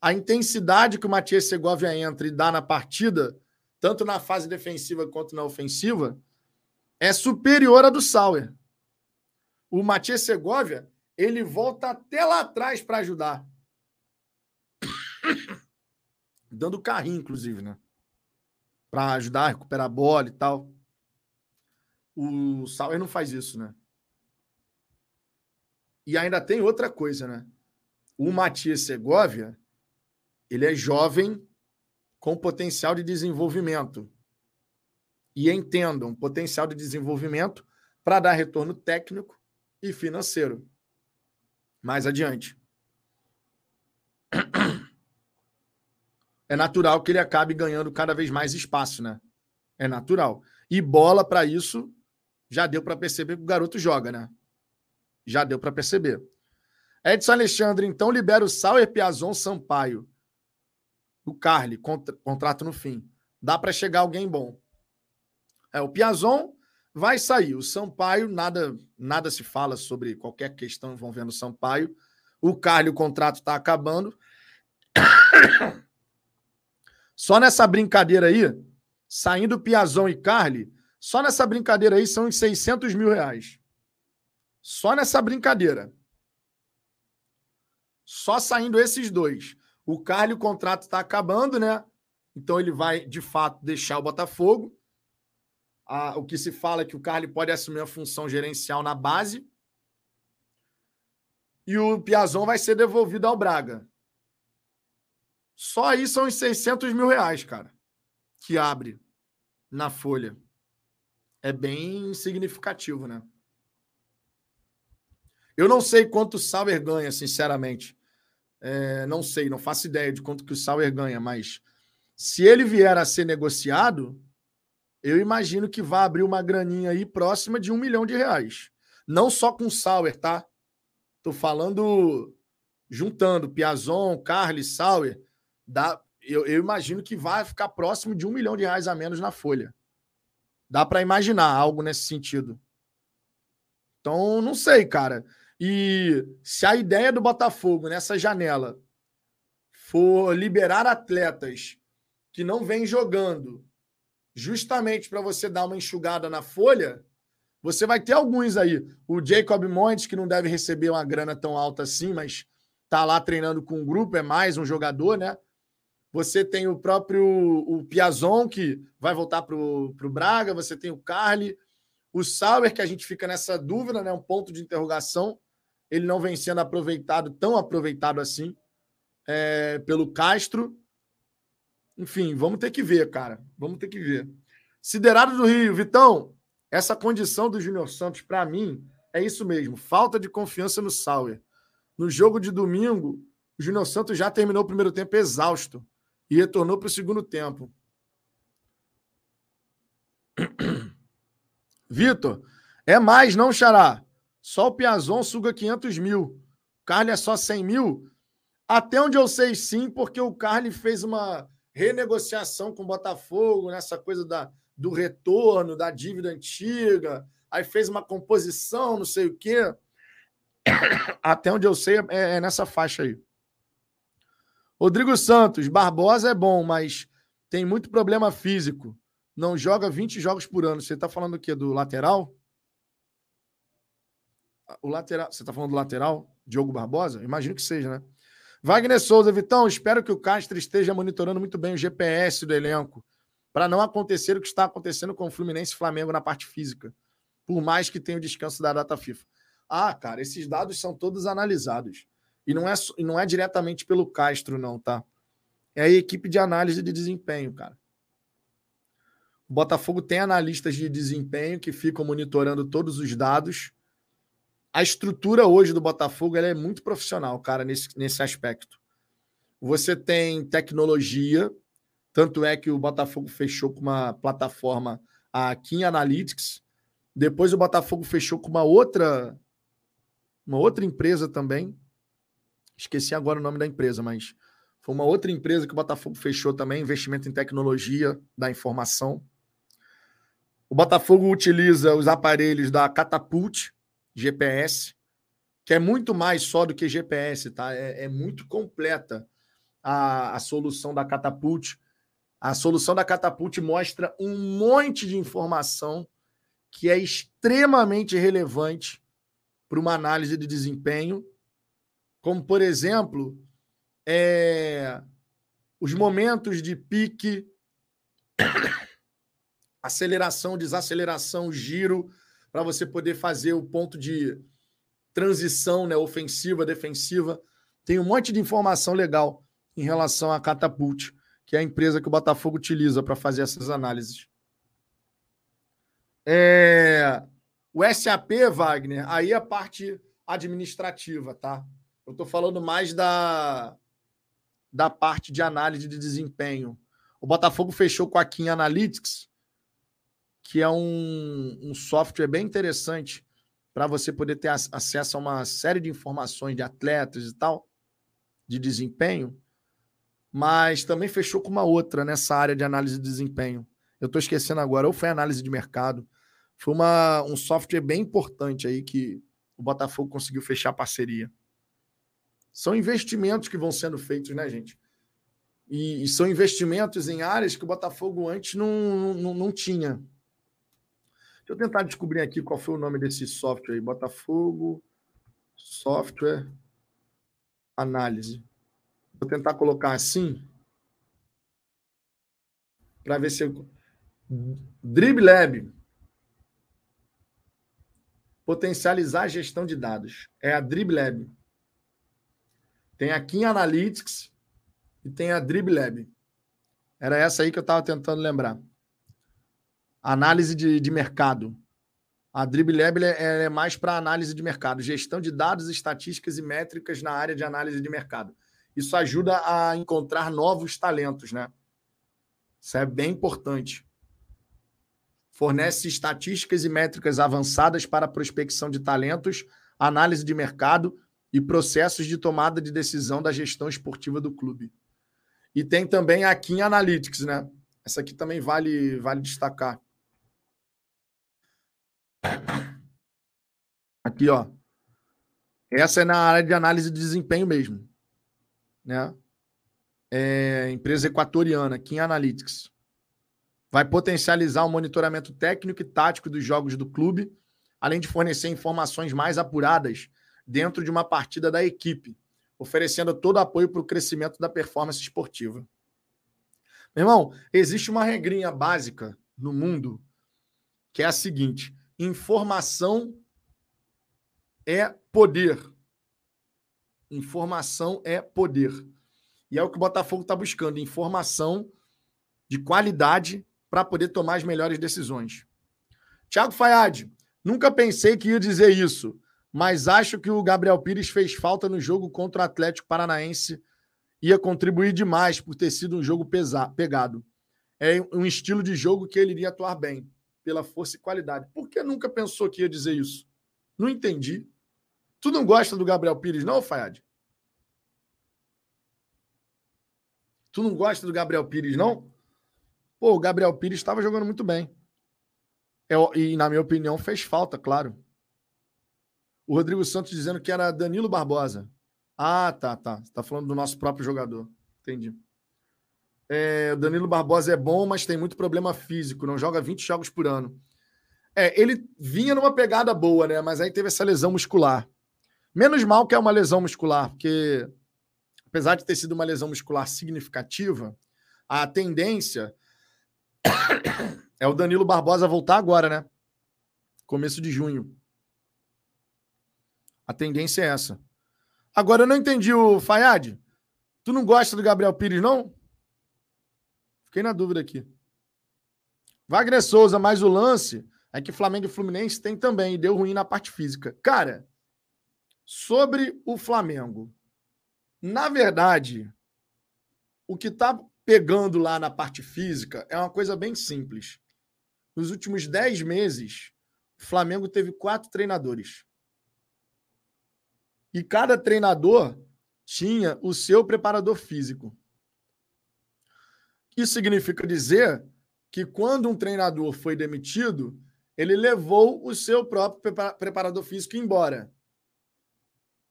A: A intensidade que o Matias Segovia entra e dá na partida, tanto na fase defensiva quanto na ofensiva, é superior à do Sauer. O Matias Segovia, ele volta até lá atrás para ajudar. Dando carrinho, inclusive, né? Para ajudar a recuperar a bola e tal. O Sauer não faz isso, né? E ainda tem outra coisa, né? O Matias Segovia, ele é jovem com potencial de desenvolvimento. E entendam, potencial de desenvolvimento para dar retorno técnico e financeiro. Mais adiante. é natural que ele acabe ganhando cada vez mais espaço, né? É natural. E bola para isso já deu para perceber que o garoto joga, né? Já deu para perceber. Edson Alexandre, então libera o Sauer Piazon Sampaio. O Carly, contra, contrato no fim. Dá para chegar alguém bom. É, o Piazon vai sair. O Sampaio, nada, nada se fala sobre qualquer questão envolvendo o Sampaio. O Carly, o contrato está acabando. Só nessa brincadeira aí, saindo Piazon e Carly, só nessa brincadeira aí são uns 600 mil reais. Só nessa brincadeira. Só saindo esses dois. O Carly, o contrato está acabando, né? Então ele vai, de fato, deixar o Botafogo. Ah, o que se fala é que o Carly pode assumir a função gerencial na base. E o Piazon vai ser devolvido ao Braga. Só aí são os 600 mil reais, cara, que abre na folha. É bem significativo, né? Eu não sei quanto o Sauer ganha, sinceramente. É, não sei, não faço ideia de quanto que o Sauer ganha, mas se ele vier a ser negociado, eu imagino que vai abrir uma graninha aí próxima de um milhão de reais. Não só com o Sauer, tá? Tô falando juntando Piazon, Carly, Sauer dá, eu, eu, imagino que vai ficar próximo de um milhão de reais a menos na folha. Dá para imaginar algo nesse sentido. Então, não sei, cara. E se a ideia do Botafogo nessa janela for liberar atletas que não vêm jogando, justamente para você dar uma enxugada na folha, você vai ter alguns aí. O Jacob Montes, que não deve receber uma grana tão alta assim, mas tá lá treinando com o grupo, é mais um jogador, né? Você tem o próprio o Piazon, que vai voltar para o Braga. Você tem o Carly. O Sauer, que a gente fica nessa dúvida, né? um ponto de interrogação. Ele não vem sendo aproveitado, tão aproveitado assim. é, pelo Castro. Enfim, vamos ter que ver, cara. Vamos ter que ver. Siderado do Rio, Vitão, essa condição do Júnior Santos, para mim, é isso mesmo. Falta de confiança no Sauer. No jogo de domingo, o Júnior Santos já terminou o primeiro tempo exausto e retornou para o segundo tempo. Vitor, é mais, não, Xará? Só o Piazon suga 500 mil. O Carly é só 100 mil? Até onde eu sei, sim, porque o Carly fez uma renegociação com o Botafogo, nessa coisa da, do retorno, da dívida antiga, aí fez uma composição, não sei o quê. Até onde eu sei, é, é nessa faixa aí. Rodrigo Santos, Barbosa é bom, mas tem muito problema físico. Não joga 20 jogos por ano. Você está falando o quê? Do lateral? O lateral. Você está falando do lateral? Diogo Barbosa? Imagino que seja, né? Wagner Souza, Vitão, espero que o Castro esteja monitorando muito bem o GPS do elenco, para não acontecer o que está acontecendo com o Fluminense e Flamengo na parte física, por mais que tenha o descanso da data FIFA. Ah, cara, esses dados são todos analisados. E não é, não é diretamente pelo Castro, não, tá? É a equipe de análise de desempenho, cara. O Botafogo tem analistas de desempenho que ficam monitorando todos os dados. A estrutura hoje do Botafogo é muito profissional, cara, nesse, nesse aspecto. Você tem tecnologia, tanto é que o Botafogo fechou com uma plataforma, a Kim Analytics. Depois o Botafogo fechou com uma outra, uma outra empresa também, Esqueci agora o nome da empresa, mas foi uma outra empresa que o Botafogo fechou também, investimento em tecnologia da informação. O Botafogo utiliza os aparelhos da Catapult GPS, que é muito mais só do que GPS, tá? É, é muito completa a, a solução da Catapult. A solução da Catapult mostra um monte de informação que é extremamente relevante para uma análise de desempenho como, por exemplo, é, os momentos de pique, aceleração, desaceleração, giro, para você poder fazer o ponto de transição né, ofensiva, defensiva. Tem um monte de informação legal em relação à Catapult, que é a empresa que o Botafogo utiliza para fazer essas análises. É... O SAP, Wagner, aí é a parte administrativa, tá? Eu estou falando mais da, da parte de análise de desempenho. O Botafogo fechou com a Kim Analytics, que é um, um software bem interessante para você poder ter acesso a uma série de informações de atletas e tal, de desempenho, mas também fechou com uma outra nessa área de análise de desempenho. Eu estou esquecendo agora, ou foi análise de mercado. Foi uma, um software bem importante aí que o Botafogo conseguiu fechar parceria. São investimentos que vão sendo feitos, né, gente? E, e são investimentos em áreas que o Botafogo antes não, não, não tinha. Deixa eu tentar descobrir aqui qual foi o nome desse software aí. Botafogo Software Análise. Vou tentar colocar assim para ver se eu... DribLab. Potencializar a gestão de dados. É a DribLab. Tem a Kim Analytics e tem a DribLab. Era essa aí que eu estava tentando lembrar. Análise de, de mercado. A DribLab é, é mais para análise de mercado, gestão de dados, estatísticas e métricas na área de análise de mercado. Isso ajuda a encontrar novos talentos, né? Isso é bem importante. Fornece estatísticas e métricas avançadas para prospecção de talentos, análise de mercado e processos de tomada de decisão da gestão esportiva do clube. E tem também a Kim Analytics, né? Essa aqui também vale, vale destacar. Aqui, ó. Essa é na área de análise de desempenho mesmo. Né? É, empresa equatoriana, Kim Analytics. Vai potencializar o monitoramento técnico e tático dos jogos do clube, além de fornecer informações mais apuradas dentro de uma partida da equipe, oferecendo todo apoio para o crescimento da performance esportiva. Meu irmão, existe uma regrinha básica no mundo que é a seguinte: informação é poder. Informação é poder. E é o que o Botafogo está buscando: informação de qualidade para poder tomar as melhores decisões. Tiago Fayad, nunca pensei que ia dizer isso, mas acho que o Gabriel Pires fez falta no jogo contra o Atlético Paranaense. Ia contribuir demais por ter sido um jogo pesado, pegado. É um estilo de jogo que ele iria atuar bem, pela força e qualidade. Por que nunca pensou que ia dizer isso? Não entendi. Tu não gosta do Gabriel Pires, não, Fayad? Tu não gosta do Gabriel Pires, não? Pô, o Gabriel Pires estava jogando muito bem. É, e, na minha opinião, fez falta, claro. O Rodrigo Santos dizendo que era Danilo Barbosa. Ah, tá, tá. Você tá falando do nosso próprio jogador. Entendi. É, Danilo Barbosa é bom, mas tem muito problema físico. Não joga 20 jogos por ano. É, ele vinha numa pegada boa, né? Mas aí teve essa lesão muscular. Menos mal que é uma lesão muscular, porque apesar de ter sido uma lesão muscular significativa, a tendência é o Danilo Barbosa voltar agora, né? Começo de junho. A tendência é essa. Agora eu não entendi o Fayad. Tu não gosta do Gabriel Pires, não? Fiquei na dúvida aqui. Wagner Souza, mais o lance é que Flamengo e Fluminense tem também, e deu ruim na parte física. Cara, sobre o Flamengo, na verdade, o que está pegando lá na parte física é uma coisa bem simples. Nos últimos 10 meses, o Flamengo teve quatro treinadores. E cada treinador tinha o seu preparador físico. Isso significa dizer que quando um treinador foi demitido, ele levou o seu próprio preparador físico embora.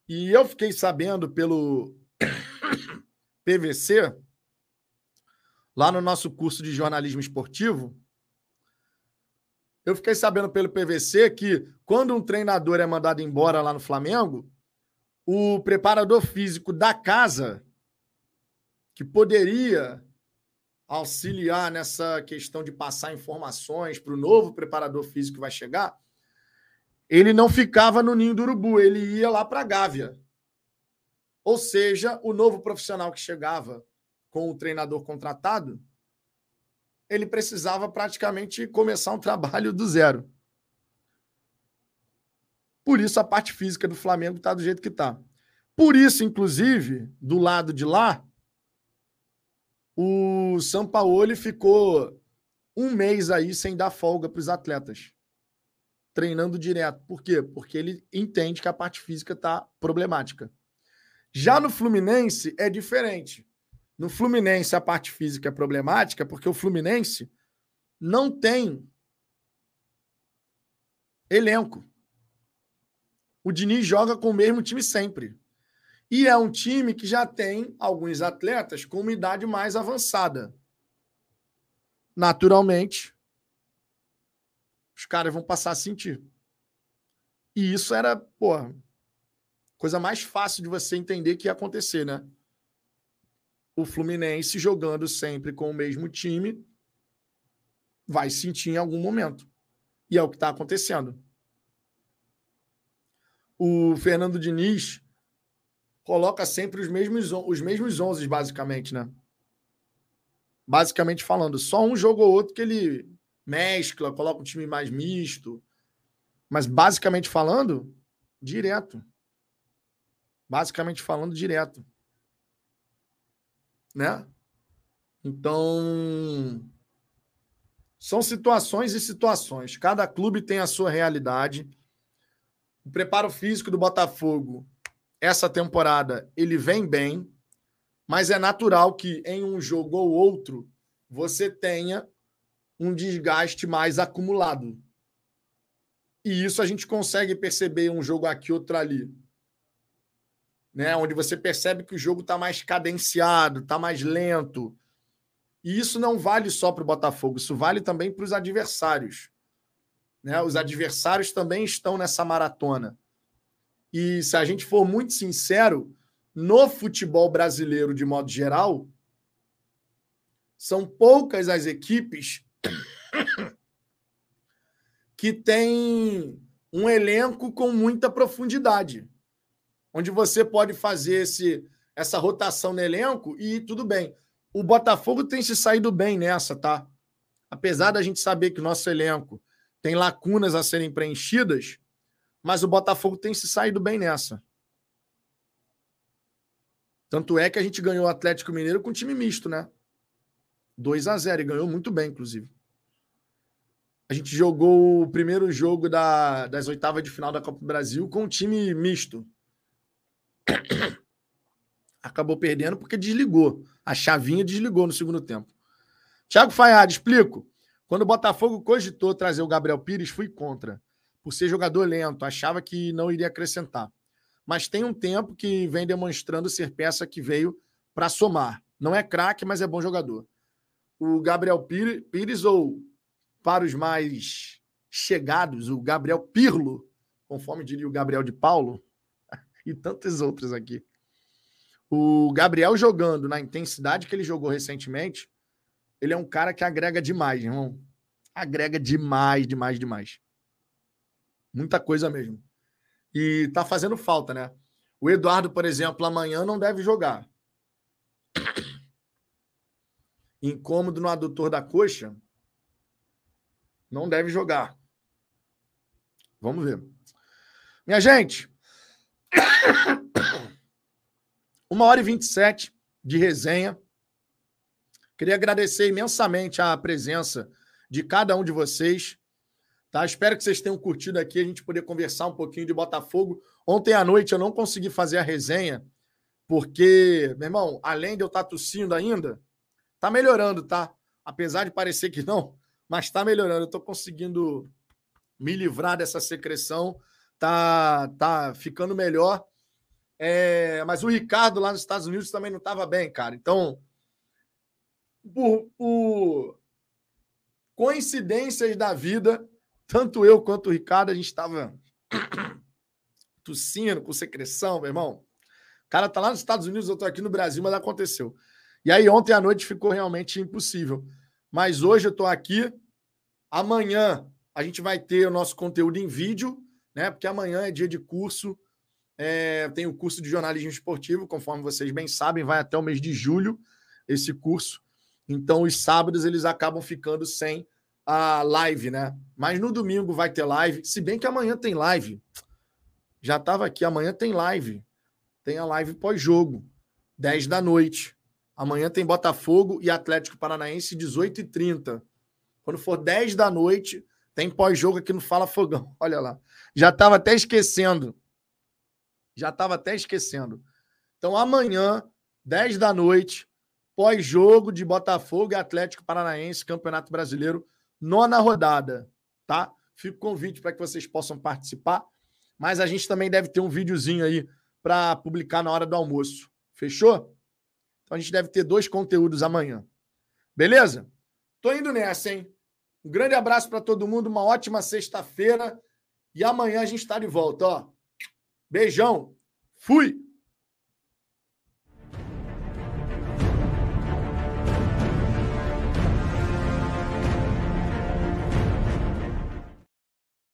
A: E eu fiquei sabendo pelo PVC, lá no nosso curso de jornalismo esportivo, eu fiquei sabendo pelo PVC que quando um treinador é mandado embora lá no Flamengo, o preparador físico da casa, que poderia auxiliar nessa questão de passar informações para o novo preparador físico que vai chegar, ele não ficava no ninho do urubu, ele ia lá para a Gávea. Ou seja, o novo profissional que chegava com o treinador contratado, ele precisava praticamente começar um trabalho do zero. Por isso a parte física do Flamengo está do jeito que está. Por isso, inclusive, do lado de lá, o Sampaoli ficou um mês aí sem dar folga para os atletas treinando direto. Por quê? Porque ele entende que a parte física está problemática. Já no Fluminense é diferente. No Fluminense a parte física é problemática porque o Fluminense não tem elenco. O Diniz joga com o mesmo time sempre. E é um time que já tem alguns atletas com uma idade mais avançada. Naturalmente, os caras vão passar a sentir. E isso era, pô, coisa mais fácil de você entender que ia acontecer, né? O Fluminense jogando sempre com o mesmo time vai sentir em algum momento. E é o que está acontecendo. O Fernando Diniz coloca sempre os mesmos, os mesmos 11, basicamente, né? Basicamente falando, só um jogo ou outro que ele mescla, coloca um time mais misto. Mas basicamente falando, direto. Basicamente falando, direto. Né? Então, são situações e situações. Cada clube tem a sua realidade. O preparo físico do Botafogo, essa temporada, ele vem bem, mas é natural que em um jogo ou outro você tenha um desgaste mais acumulado. E isso a gente consegue perceber um jogo aqui, outro ali. Né? Onde você percebe que o jogo está mais cadenciado, está mais lento. E isso não vale só para o Botafogo, isso vale também para os adversários. Né? Os adversários também estão nessa maratona. E se a gente for muito sincero, no futebol brasileiro, de modo geral, são poucas as equipes que tem um elenco com muita profundidade, onde você pode fazer esse, essa rotação no elenco e tudo bem. O Botafogo tem se saído bem nessa, tá? Apesar da gente saber que o nosso elenco tem lacunas a serem preenchidas, mas o Botafogo tem se saído bem nessa. Tanto é que a gente ganhou o Atlético Mineiro com time misto, né? 2 a 0 e ganhou muito bem, inclusive. A gente jogou o primeiro jogo da, das oitavas de final da Copa do Brasil com um time misto. Acabou perdendo porque desligou. A chavinha desligou no segundo tempo. Thiago Faiado, explico. Quando o Botafogo cogitou trazer o Gabriel Pires, fui contra. Por ser jogador lento, achava que não iria acrescentar mas tem um tempo que vem demonstrando ser peça que veio para somar. Não é craque, mas é bom jogador. O Gabriel Pires, ou para os mais chegados, o Gabriel Pirlo, conforme diria o Gabriel de Paulo, e tantos outros aqui. O Gabriel jogando na intensidade que ele jogou recentemente, ele é um cara que agrega demais, irmão. Agrega demais, demais, demais. Muita coisa mesmo. E tá fazendo falta, né? O Eduardo, por exemplo, amanhã não deve jogar. Incômodo no adutor da coxa. Não deve jogar. Vamos ver. Minha gente, uma hora e 27 de resenha. Queria agradecer imensamente a presença de cada um de vocês. Tá? Espero que vocês tenham curtido aqui, a gente poder conversar um pouquinho de Botafogo. Ontem à noite eu não consegui fazer a resenha, porque, meu irmão, além de eu estar tá tossindo ainda, tá melhorando, tá? Apesar de parecer que não, mas tá melhorando. Eu tô conseguindo me livrar dessa secreção, tá, tá ficando melhor. É, mas o Ricardo lá nos Estados Unidos também não estava bem, cara. Então, por, por coincidências da vida, tanto eu quanto o Ricardo, a gente estava tossindo, com secreção, meu irmão. O cara tá lá nos Estados Unidos, eu tô aqui no Brasil, mas aconteceu. E aí, ontem à noite ficou realmente impossível. Mas hoje eu tô aqui. Amanhã a gente vai ter o nosso conteúdo em vídeo, né? Porque amanhã é dia de curso. É, tem o curso de jornalismo esportivo, conforme vocês bem sabem, vai até o mês de julho esse curso. Então, os sábados eles acabam ficando sem a live, né? Mas no domingo vai ter live, se bem que amanhã tem live. Já estava aqui, amanhã tem live. Tem a live pós-jogo, 10 da noite. Amanhã tem Botafogo e Atlético Paranaense, 18h30. Quando for 10 da noite, tem pós-jogo aqui no Fala Fogão. Olha lá. Já estava até esquecendo. Já estava até esquecendo. Então, amanhã, 10 da noite, pós-jogo de Botafogo e Atlético Paranaense, Campeonato Brasileiro nona rodada, tá? Fico convite para que vocês possam participar, mas a gente também deve ter um videozinho aí para publicar na hora do almoço. Fechou? Então a gente deve ter dois conteúdos amanhã. Beleza? Tô indo nessa, hein? Um grande abraço para todo mundo, uma ótima sexta-feira e amanhã a gente está de volta, ó. Beijão. Fui.